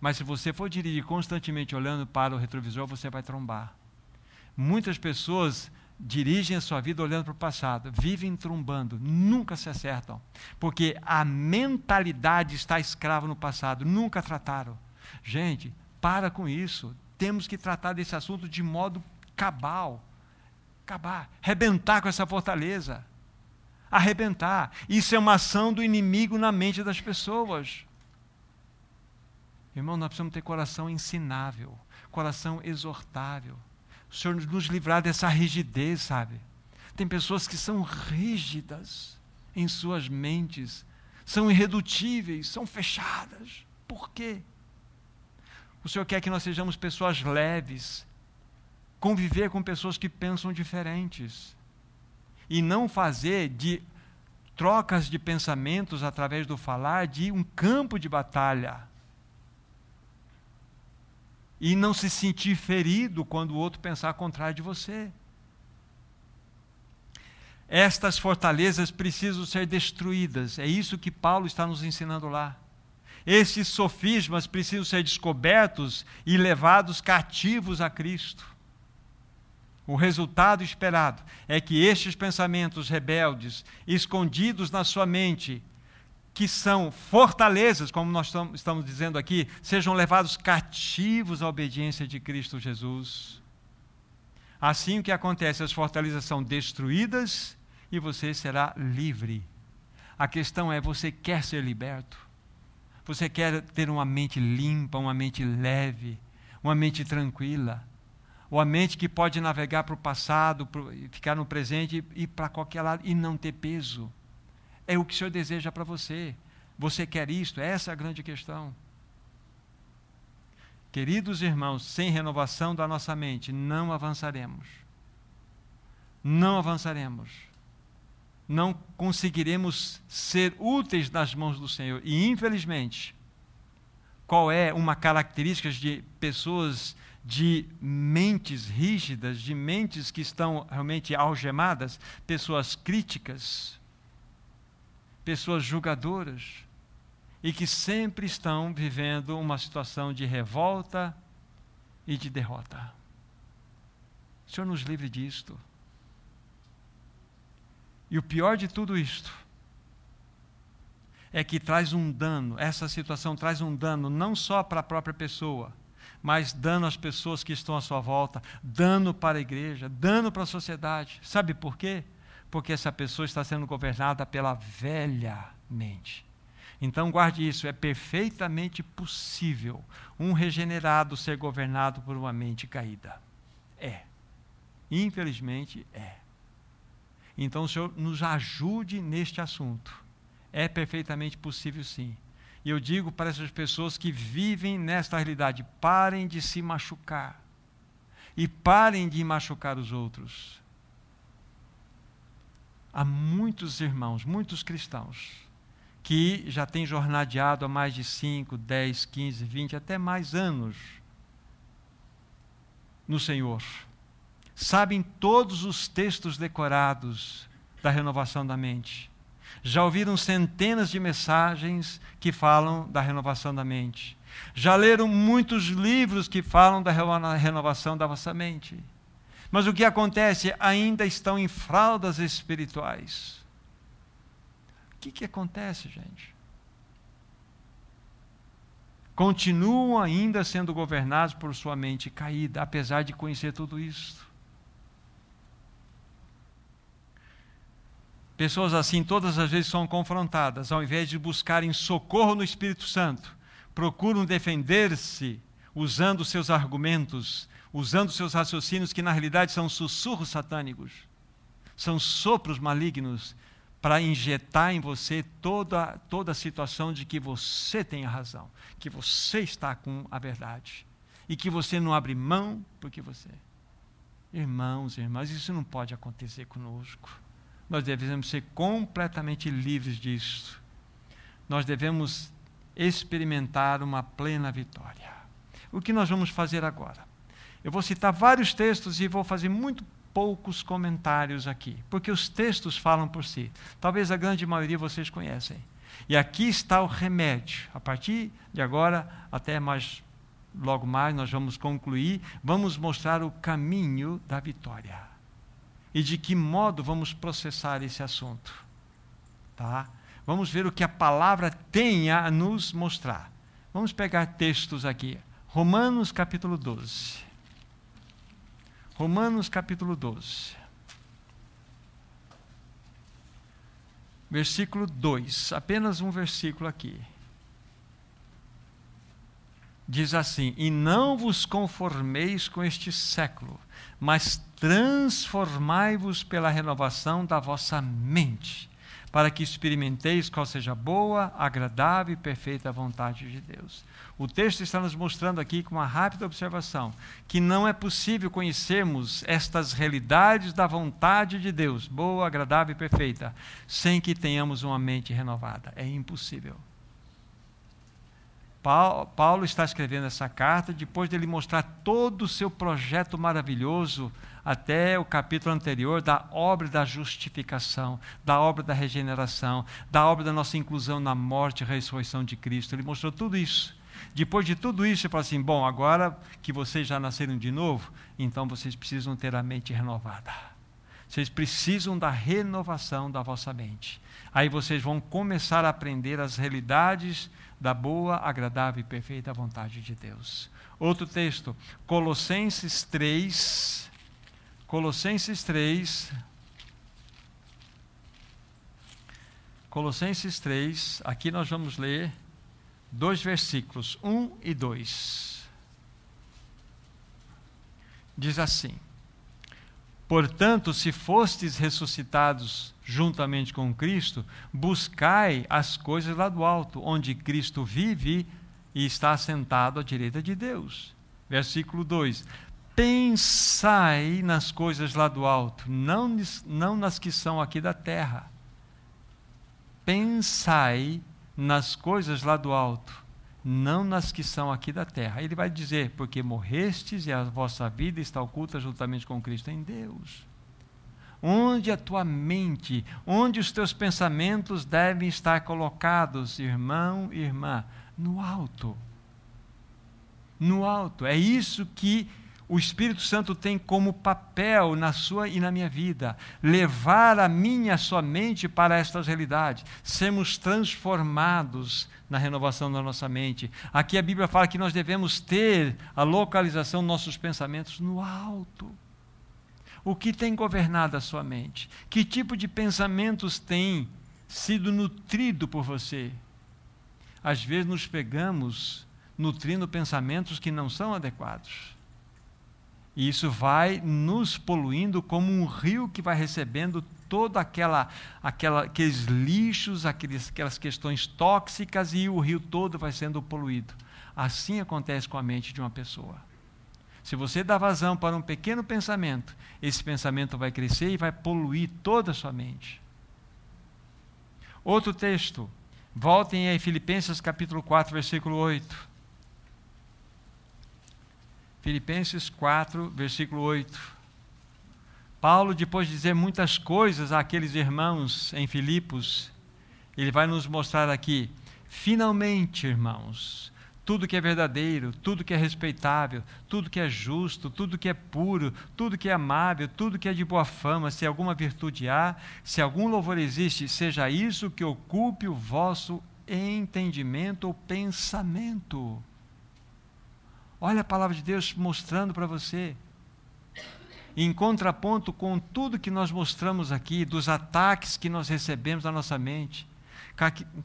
Mas se você for dirigir constantemente olhando para o retrovisor, você vai trombar. Muitas pessoas dirigem a sua vida olhando para o passado, vivem trombando, nunca se acertam, porque a mentalidade está escrava no passado, nunca trataram. Gente, para com isso. Temos que tratar desse assunto de modo cabal. Acabar, arrebentar com essa fortaleza. Arrebentar. Isso é uma ação do inimigo na mente das pessoas. Irmão, nós precisamos ter coração ensinável, coração exortável. O Senhor nos livrar dessa rigidez, sabe? Tem pessoas que são rígidas em suas mentes, são irredutíveis, são fechadas. Por quê? O Senhor quer que nós sejamos pessoas leves, conviver com pessoas que pensam diferentes e não fazer de trocas de pensamentos através do falar de um campo de batalha. e não se sentir ferido quando o outro pensar contrário de você. Estas fortalezas precisam ser destruídas. É isso que Paulo está nos ensinando lá. Esses sofismas precisam ser descobertos e levados cativos a Cristo. O resultado esperado é que estes pensamentos rebeldes, escondidos na sua mente, que são fortalezas, como nós estamos dizendo aqui, sejam levados cativos à obediência de Cristo Jesus. Assim o que acontece, as fortalezas são destruídas e você será livre. A questão é: você quer ser liberto? Você quer ter uma mente limpa, uma mente leve, uma mente tranquila? Ou a mente que pode navegar para o passado, ficar no presente e para qualquer lado e não ter peso? É o que o Senhor deseja para você. Você quer isto? Essa é a grande questão. Queridos irmãos, sem renovação da nossa mente, não avançaremos. Não avançaremos. Não conseguiremos ser úteis nas mãos do Senhor. E, infelizmente, qual é uma característica de pessoas de mentes rígidas, de mentes que estão realmente algemadas, pessoas críticas, pessoas julgadoras e que sempre estão vivendo uma situação de revolta e de derrota. O Senhor nos livre disto. E o pior de tudo isto é que traz um dano, essa situação traz um dano não só para a própria pessoa, mas dano às pessoas que estão à sua volta, dano para a igreja, dano para a sociedade. Sabe por quê? porque essa pessoa está sendo governada pela velha mente. Então, guarde isso: é perfeitamente possível um regenerado ser governado por uma mente caída. É. Infelizmente, é. Então, o Senhor nos ajude neste assunto. É perfeitamente possível, sim. E eu digo para essas pessoas que vivem nesta realidade: parem de se machucar. E parem de machucar os outros há muitos irmãos, muitos cristãos, que já têm jornadeado há mais de 5, 10, 15, 20, até mais anos no Senhor. Sabem todos os textos decorados da renovação da mente. Já ouviram centenas de mensagens que falam da renovação da mente. Já leram muitos livros que falam da renovação da vossa mente. Mas o que acontece? Ainda estão em fraldas espirituais. O que, que acontece, gente? Continuam ainda sendo governados por sua mente caída, apesar de conhecer tudo isso. Pessoas assim, todas as vezes são confrontadas, ao invés de buscarem socorro no Espírito Santo, procuram defender-se usando seus argumentos, usando seus raciocínios que na realidade são sussurros satânicos, são sopros malignos para injetar em você toda, toda a situação de que você tem a razão, que você está com a verdade e que você não abre mão porque você. Irmãos, irmãs, isso não pode acontecer conosco. Nós devemos ser completamente livres disso. Nós devemos experimentar uma plena vitória. O que nós vamos fazer agora? Eu vou citar vários textos e vou fazer muito poucos comentários aqui, porque os textos falam por si. Talvez a grande maioria vocês conhecem. E aqui está o remédio. A partir de agora, até mais logo mais nós vamos concluir, vamos mostrar o caminho da vitória. E de que modo vamos processar esse assunto. Tá? Vamos ver o que a palavra tem a nos mostrar. Vamos pegar textos aqui. Romanos capítulo 12. Romanos capítulo 12. Versículo 2, apenas um versículo aqui. Diz assim: E não vos conformeis com este século, mas transformai-vos pela renovação da vossa mente, para que experimenteis qual seja a boa, agradável e perfeita vontade de Deus. O texto está nos mostrando aqui, com uma rápida observação, que não é possível conhecermos estas realidades da vontade de Deus, boa, agradável e perfeita, sem que tenhamos uma mente renovada. É impossível. Paulo está escrevendo essa carta depois de ele mostrar todo o seu projeto maravilhoso até o capítulo anterior da obra da justificação, da obra da regeneração, da obra da nossa inclusão na morte e ressurreição de Cristo. Ele mostrou tudo isso. Depois de tudo isso, ele fala assim: bom, agora que vocês já nasceram de novo, então vocês precisam ter a mente renovada. Vocês precisam da renovação da vossa mente. Aí vocês vão começar a aprender as realidades da boa, agradável e perfeita vontade de Deus. Outro texto, Colossenses 3. Colossenses 3. Colossenses 3, aqui nós vamos ler dois versículos, 1 e 2. Diz assim: Portanto, se fostes ressuscitados juntamente com Cristo, buscai as coisas lá do alto, onde Cristo vive e está assentado à direita de Deus. Versículo 2: Pensai nas coisas lá do alto, não, não nas que são aqui da terra. Pensai nas coisas lá do alto, não nas que são aqui da terra. Ele vai dizer: porque morrestes e a vossa vida está oculta juntamente com Cristo em Deus. Onde a tua mente, onde os teus pensamentos devem estar colocados, irmão e irmã? No alto. No alto. É isso que o Espírito Santo tem como papel na sua e na minha vida, levar a minha sua mente para estas realidades, sermos transformados na renovação da nossa mente. Aqui a Bíblia fala que nós devemos ter a localização dos nossos pensamentos no alto. O que tem governado a sua mente? Que tipo de pensamentos tem sido nutrido por você? Às vezes nos pegamos nutrindo pensamentos que não são adequados. E isso vai nos poluindo como um rio que vai recebendo toda aquela, aquela aqueles lixos, aqueles, aquelas questões tóxicas e o rio todo vai sendo poluído. Assim acontece com a mente de uma pessoa. Se você dá vazão para um pequeno pensamento, esse pensamento vai crescer e vai poluir toda a sua mente. Outro texto, voltem aí Filipenses capítulo 4, versículo 8. Filipenses 4, versículo 8. Paulo, depois de dizer muitas coisas àqueles irmãos em Filipos, ele vai nos mostrar aqui, finalmente, irmãos, tudo que é verdadeiro, tudo que é respeitável, tudo que é justo, tudo que é puro, tudo que é amável, tudo que é de boa fama, se alguma virtude há, se algum louvor existe, seja isso que ocupe o vosso entendimento ou pensamento. Olha a palavra de Deus mostrando para você. Em contraponto com tudo que nós mostramos aqui, dos ataques que nós recebemos na nossa mente,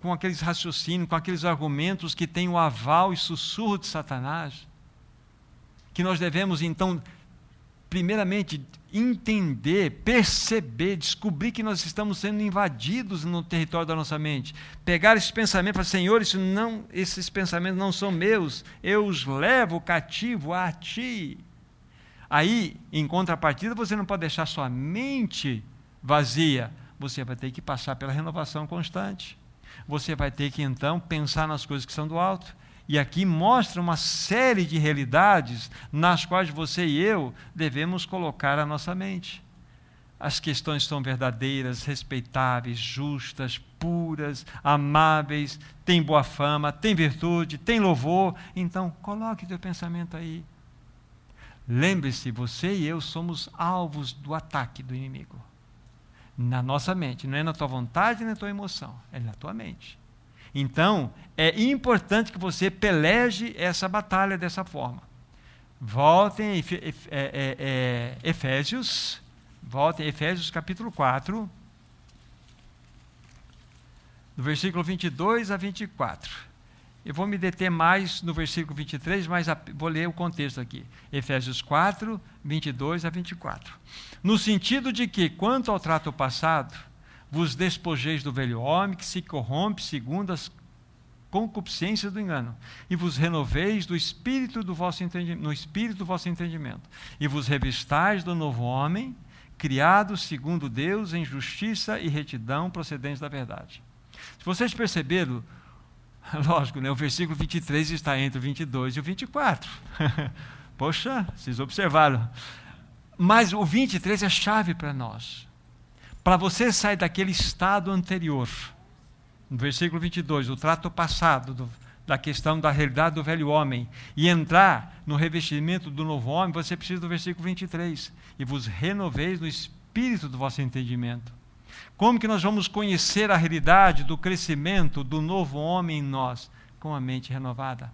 com aqueles raciocínios, com aqueles argumentos que têm o aval e sussurro de Satanás, que nós devemos então, primeiramente, entender, perceber, descobrir que nós estamos sendo invadidos no território da nossa mente. Pegar esses pensamentos e falar, Senhor, isso não, esses pensamentos não são meus, eu os levo cativo a ti. Aí, em contrapartida, você não pode deixar sua mente vazia. Você vai ter que passar pela renovação constante. Você vai ter que, então, pensar nas coisas que são do alto e aqui mostra uma série de realidades nas quais você e eu devemos colocar a nossa mente. As questões são verdadeiras, respeitáveis, justas, puras, amáveis, têm boa fama, têm virtude, têm louvor. Então, coloque teu pensamento aí. Lembre-se, você e eu somos alvos do ataque do inimigo. Na nossa mente, não é na tua vontade nem na tua emoção, é na tua mente. Então, é importante que você peleje essa batalha dessa forma. Voltem a é, é, é, Efésios, voltem a Efésios capítulo 4, do versículo 22 a 24. Eu vou me deter mais no versículo 23, mas vou ler o contexto aqui. Efésios 4, 22 a 24. No sentido de que, quanto ao trato passado, vos despojeis do velho homem que se corrompe segundo as concupiscências do engano, e vos renoveis do espírito do vosso no espírito do vosso entendimento, e vos revistais do novo homem, criado segundo Deus em justiça e retidão procedentes da verdade. Se vocês perceberam, Lógico, né? o versículo 23 está entre o 22 e o 24. Poxa, vocês observaram. Mas o 23 é chave para nós. Para você sair daquele estado anterior, no versículo 22, o trato passado, do, da questão da realidade do velho homem, e entrar no revestimento do novo homem, você precisa do versículo 23. E vos renoveis no espírito do vosso entendimento. Como que nós vamos conhecer a realidade do crescimento do novo homem em nós? Com a mente renovada.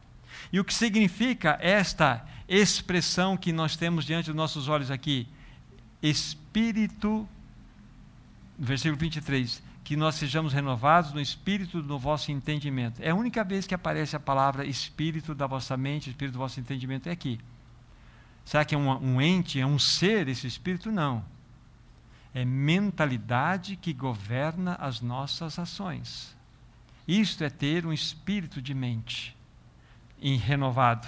E o que significa esta expressão que nós temos diante dos nossos olhos aqui? Espírito, versículo 23, que nós sejamos renovados no espírito do vosso entendimento. É a única vez que aparece a palavra espírito da vossa mente, espírito do vosso entendimento, é aqui. Será que é um, um ente, é um ser esse espírito? Não é mentalidade que governa as nossas ações. Isto é ter um espírito de mente renovado.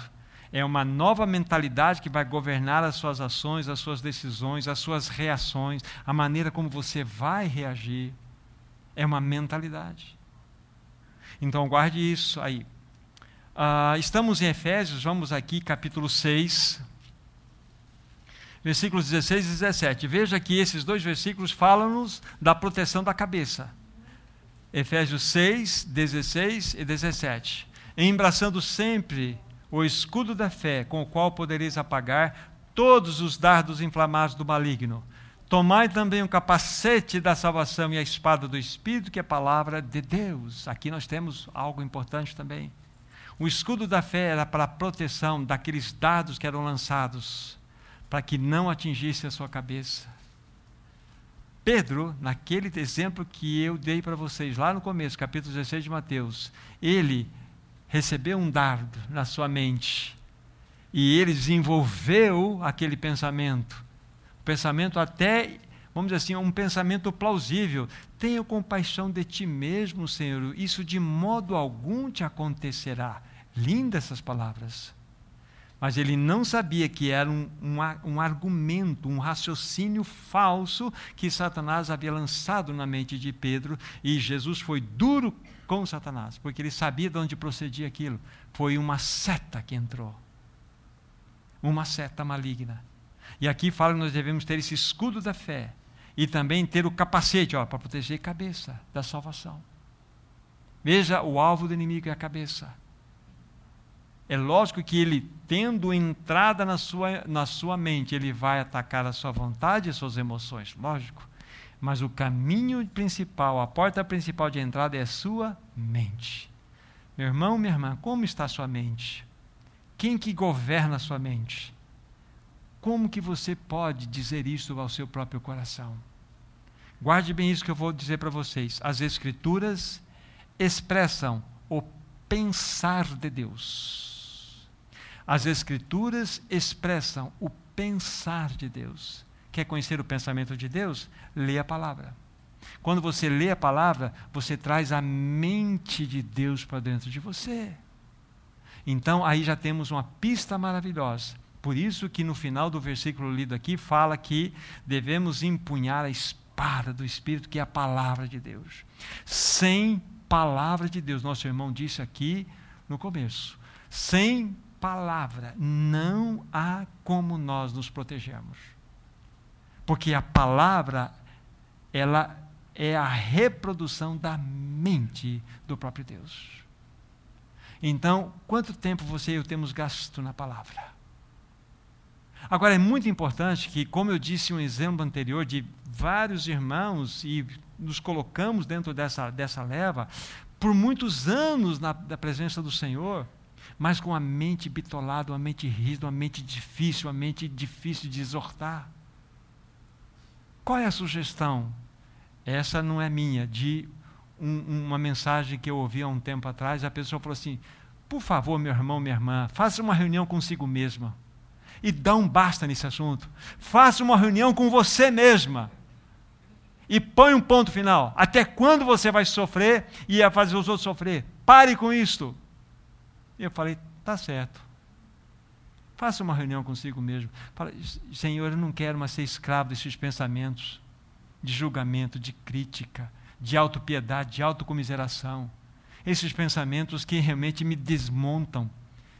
É uma nova mentalidade que vai governar as suas ações, as suas decisões, as suas reações, a maneira como você vai reagir. É uma mentalidade. Então, guarde isso aí. Uh, estamos em Efésios, vamos aqui, capítulo 6, versículos 16 e 17. Veja que esses dois versículos falam-nos da proteção da cabeça. Efésios 6, 16 e 17. Embraçando sempre o escudo da fé, com o qual podereis apagar todos os dardos inflamados do maligno. Tomai também o capacete da salvação e a espada do Espírito, que é a palavra de Deus. Aqui nós temos algo importante também. O escudo da fé era para a proteção daqueles dardos que eram lançados para que não atingisse a sua cabeça. Pedro, naquele exemplo que eu dei para vocês lá no começo, capítulo 16 de Mateus, ele recebeu um dardo na sua mente e ele desenvolveu aquele pensamento. Pensamento até, vamos dizer assim, um pensamento plausível. Tenha compaixão de ti mesmo, Senhor, isso de modo algum te acontecerá. Lindas essas palavras. Mas ele não sabia que era um, um, um, argumento, um raciocínio falso que Satanás havia lançado na mente de Pedro, e Jesus foi duro com Satanás, porque ele sabia de onde procedia aquilo. Foi uma seta que entrou. Uma seta maligna. E aqui fala que nós devemos ter esse escudo da fé e também ter o capacete para proteger a cabeça da salvação. Veja, o alvo do inimigo é a cabeça. É lógico que ele, tendo entrada na sua, na sua mente, ele vai atacar a sua vontade e as suas emoções, lógico. Mas o caminho principal, a porta principal de entrada é a sua mente. Meu irmão, minha irmã, como está a sua mente? Quem que governa a sua mente? Como que você pode dizer isso ao seu próprio coração? Guarde bem isso que eu vou dizer para vocês. As Escrituras expressam o pensar de Deus. As Escrituras expressam o pensar de Deus. Quer conhecer o pensamento de Deus? Lê a palavra. Quando você lê a palavra, você traz a mente de Deus para dentro de você. Então, aí já temos uma pista maravilhosa. Por isso que no final do versículo lido aqui fala que devemos empunhar a espada do Espírito, que é a palavra de Deus. Sem palavra de Deus, nosso irmão disse aqui no começo, sem palavra, não há como nós nos protegermos. Porque a palavra, ela é a reprodução da mente do próprio Deus. Então, quanto tempo você e eu temos gasto na palavra? Agora, é muito importante que, como eu disse um exemplo anterior de vários irmãos, e nos colocamos dentro dessa, dessa leva, por muitos anos na, na presença do Senhor, mas com a mente bitolada, uma mente rígida, uma mente difícil, uma mente difícil de exortar. Qual é a sugestão? Essa não é minha, de um, uma mensagem que eu ouvi há um tempo atrás, a pessoa falou assim: por favor, meu irmão, minha irmã, faça uma reunião consigo mesma. E dá um basta nesse assunto. Faça uma reunião com você mesma. E põe um ponto final. Até quando você vai sofrer e ia fazer os outros sofrer? Pare com isto. E eu falei, tá certo. Faça uma reunião consigo mesmo. Fala, Senhor, eu não quero mais ser escravo desses pensamentos de julgamento, de crítica, de autopiedade, de autocomiseração. esses pensamentos que realmente me desmontam,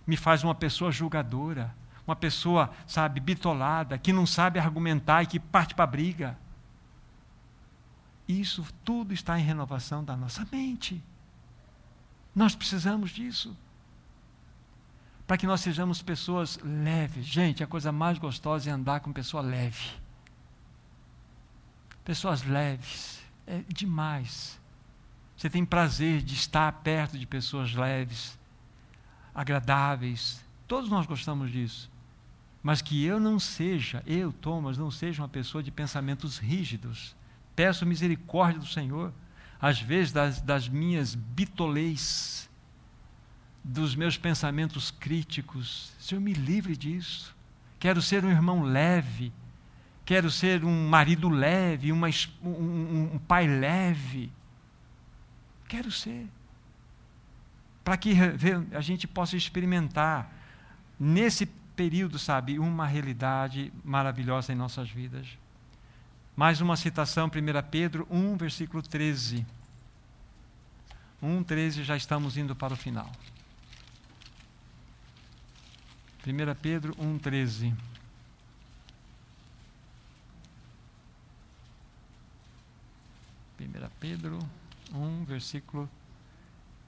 me faz uma pessoa julgadora, uma pessoa, sabe, bitolada, que não sabe argumentar e que parte para a briga. Isso tudo está em renovação da nossa mente. Nós precisamos disso. Para que nós sejamos pessoas leves. Gente, a coisa mais gostosa é andar com pessoa leve. Pessoas leves. É demais. Você tem prazer de estar perto de pessoas leves, agradáveis. Todos nós gostamos disso. Mas que eu não seja, eu, Thomas, não seja uma pessoa de pensamentos rígidos. Peço misericórdia do Senhor, às vezes das, das minhas bitolês, dos meus pensamentos críticos. Senhor, me livre disso. Quero ser um irmão leve. Quero ser um marido leve, uma, um, um pai leve. Quero ser. Para que a gente possa experimentar, nesse período, sabe, uma realidade maravilhosa em nossas vidas. Mais uma citação, 1 Pedro 1, versículo 13. 1, 13, já estamos indo para o final. 1 Pedro 1, 13. Primeira Pedro 1, versículo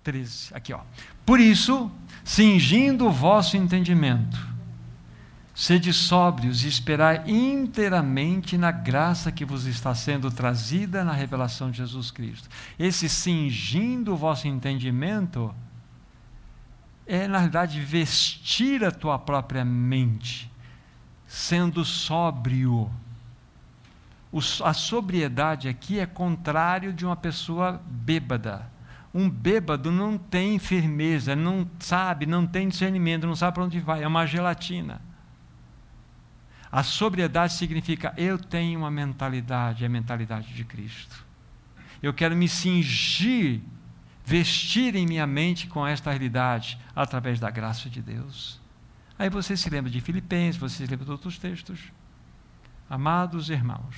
13. Aqui, ó. Por isso, cingindo o vosso entendimento, sede sóbrios e esperai inteiramente na graça que vos está sendo trazida na revelação de Jesus Cristo. Esse cingindo o vosso entendimento é, na verdade, vestir a tua própria mente, sendo sóbrio a sobriedade aqui é contrário de uma pessoa bêbada. Um bêbado não tem firmeza, não sabe, não tem discernimento, não sabe para onde vai, é uma gelatina. A sobriedade significa eu tenho uma mentalidade, é a mentalidade de Cristo. Eu quero me cingir, vestir em minha mente com esta realidade através da graça de Deus. Aí você se lembra de Filipenses, você se lembra de outros textos. Amados irmãos,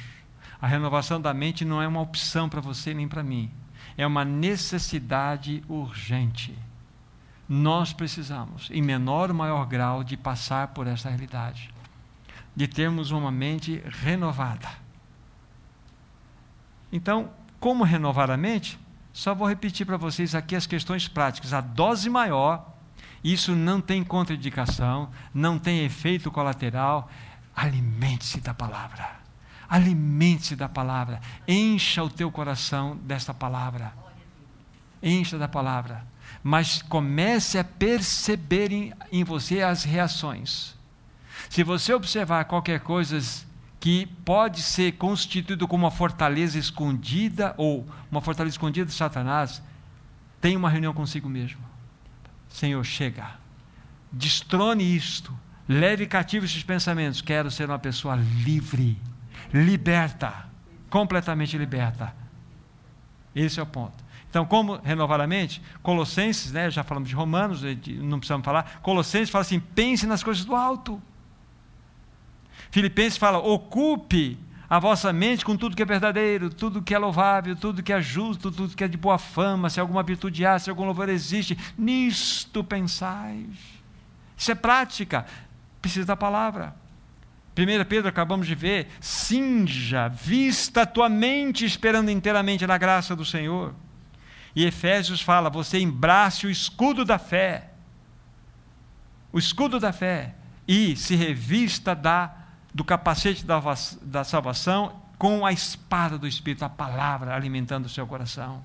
a renovação da mente não é uma opção para você nem para mim. É uma necessidade urgente. Nós precisamos, em menor ou maior grau, de passar por essa realidade. De termos uma mente renovada. Então, como renovar a mente? Só vou repetir para vocês aqui as questões práticas. A dose maior, isso não tem contraindicação, não tem efeito colateral. Alimente-se da palavra. Alimente-se da palavra. Encha o teu coração desta palavra. Encha da palavra. Mas comece a perceber em, em você as reações. Se você observar qualquer coisa que pode ser constituído como uma fortaleza escondida ou uma fortaleza escondida de Satanás, tenha uma reunião consigo mesmo. Senhor, chega. Destrone isto. Leve cativo esses pensamentos. Quero ser uma pessoa livre liberta, completamente liberta. Esse é o ponto. Então, como renovar a mente? Colossenses, né, já falamos de Romanos, não precisamos falar. Colossenses fala assim: pense nas coisas do alto. Filipenses fala: ocupe a vossa mente com tudo que é verdadeiro, tudo que é louvável, tudo que é justo, tudo que é de boa fama, se alguma virtude há, se algum louvor existe, nisto pensais. Isso é prática, precisa da palavra. 1 Pedro, acabamos de ver, cinja, vista a tua mente esperando inteiramente na graça do Senhor. E Efésios fala: você embrace o escudo da fé. O escudo da fé. E se revista da, do capacete da, da salvação com a espada do Espírito, a palavra alimentando o seu coração.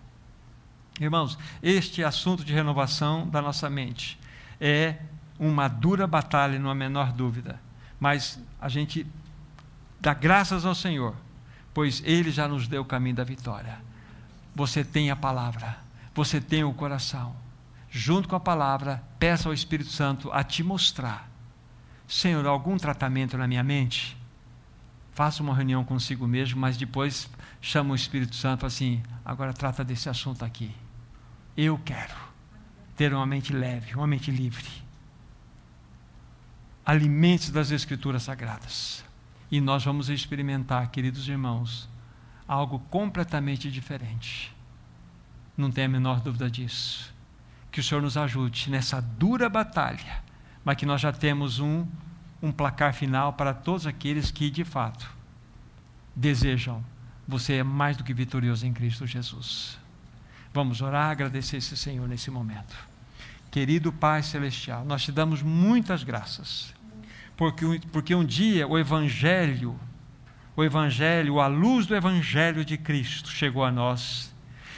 Irmãos, este assunto de renovação da nossa mente é uma dura batalha, não há menor dúvida. Mas a gente dá graças ao Senhor, pois Ele já nos deu o caminho da vitória. Você tem a palavra, você tem o coração. Junto com a palavra, peça ao Espírito Santo a te mostrar: Senhor, algum tratamento na minha mente? Faça uma reunião consigo mesmo, mas depois chama o Espírito Santo assim: agora trata desse assunto aqui. Eu quero ter uma mente leve, uma mente livre alimente das Escrituras Sagradas. E nós vamos experimentar, queridos irmãos, algo completamente diferente. Não tem a menor dúvida disso. Que o Senhor nos ajude nessa dura batalha, mas que nós já temos um, um placar final para todos aqueles que, de fato, desejam. Você é mais do que vitorioso em Cristo Jesus. Vamos orar, agradecer esse Senhor nesse momento. Querido Pai Celestial, nós te damos muitas graças, porque, porque um dia o Evangelho o Evangelho, a luz do Evangelho de Cristo chegou a nós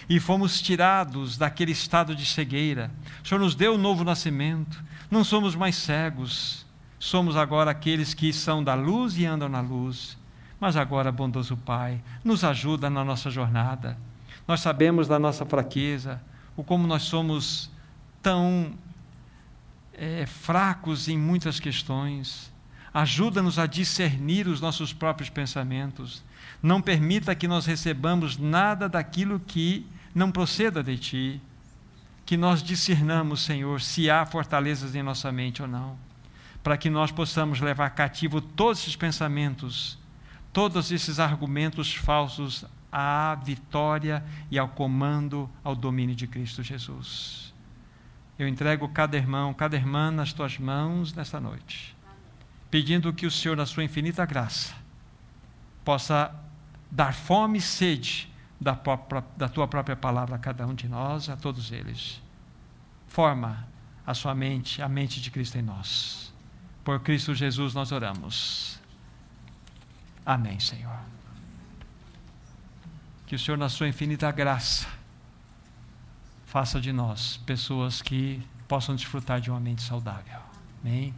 e fomos tirados daquele estado de cegueira. O Senhor nos deu um novo nascimento, não somos mais cegos, somos agora aqueles que são da luz e andam na luz. Mas agora, bondoso Pai, nos ajuda na nossa jornada. Nós sabemos da nossa fraqueza, o como nós somos tão é, fracos em muitas questões. Ajuda-nos a discernir os nossos próprios pensamentos. Não permita que nós recebamos nada daquilo que não proceda de ti. Que nós discernamos, Senhor, se há fortalezas em nossa mente ou não. Para que nós possamos levar cativo todos esses pensamentos, todos esses argumentos falsos à vitória e ao comando, ao domínio de Cristo Jesus. Eu entrego cada irmão, cada irmã nas tuas mãos nesta noite pedindo que o Senhor, na sua infinita graça, possa dar fome e sede da, própria, da tua própria palavra a cada um de nós, a todos eles. Forma a sua mente, a mente de Cristo em nós. Por Cristo Jesus nós oramos. Amém, Senhor. Que o Senhor, na sua infinita graça, faça de nós pessoas que possam desfrutar de uma mente saudável. Amém.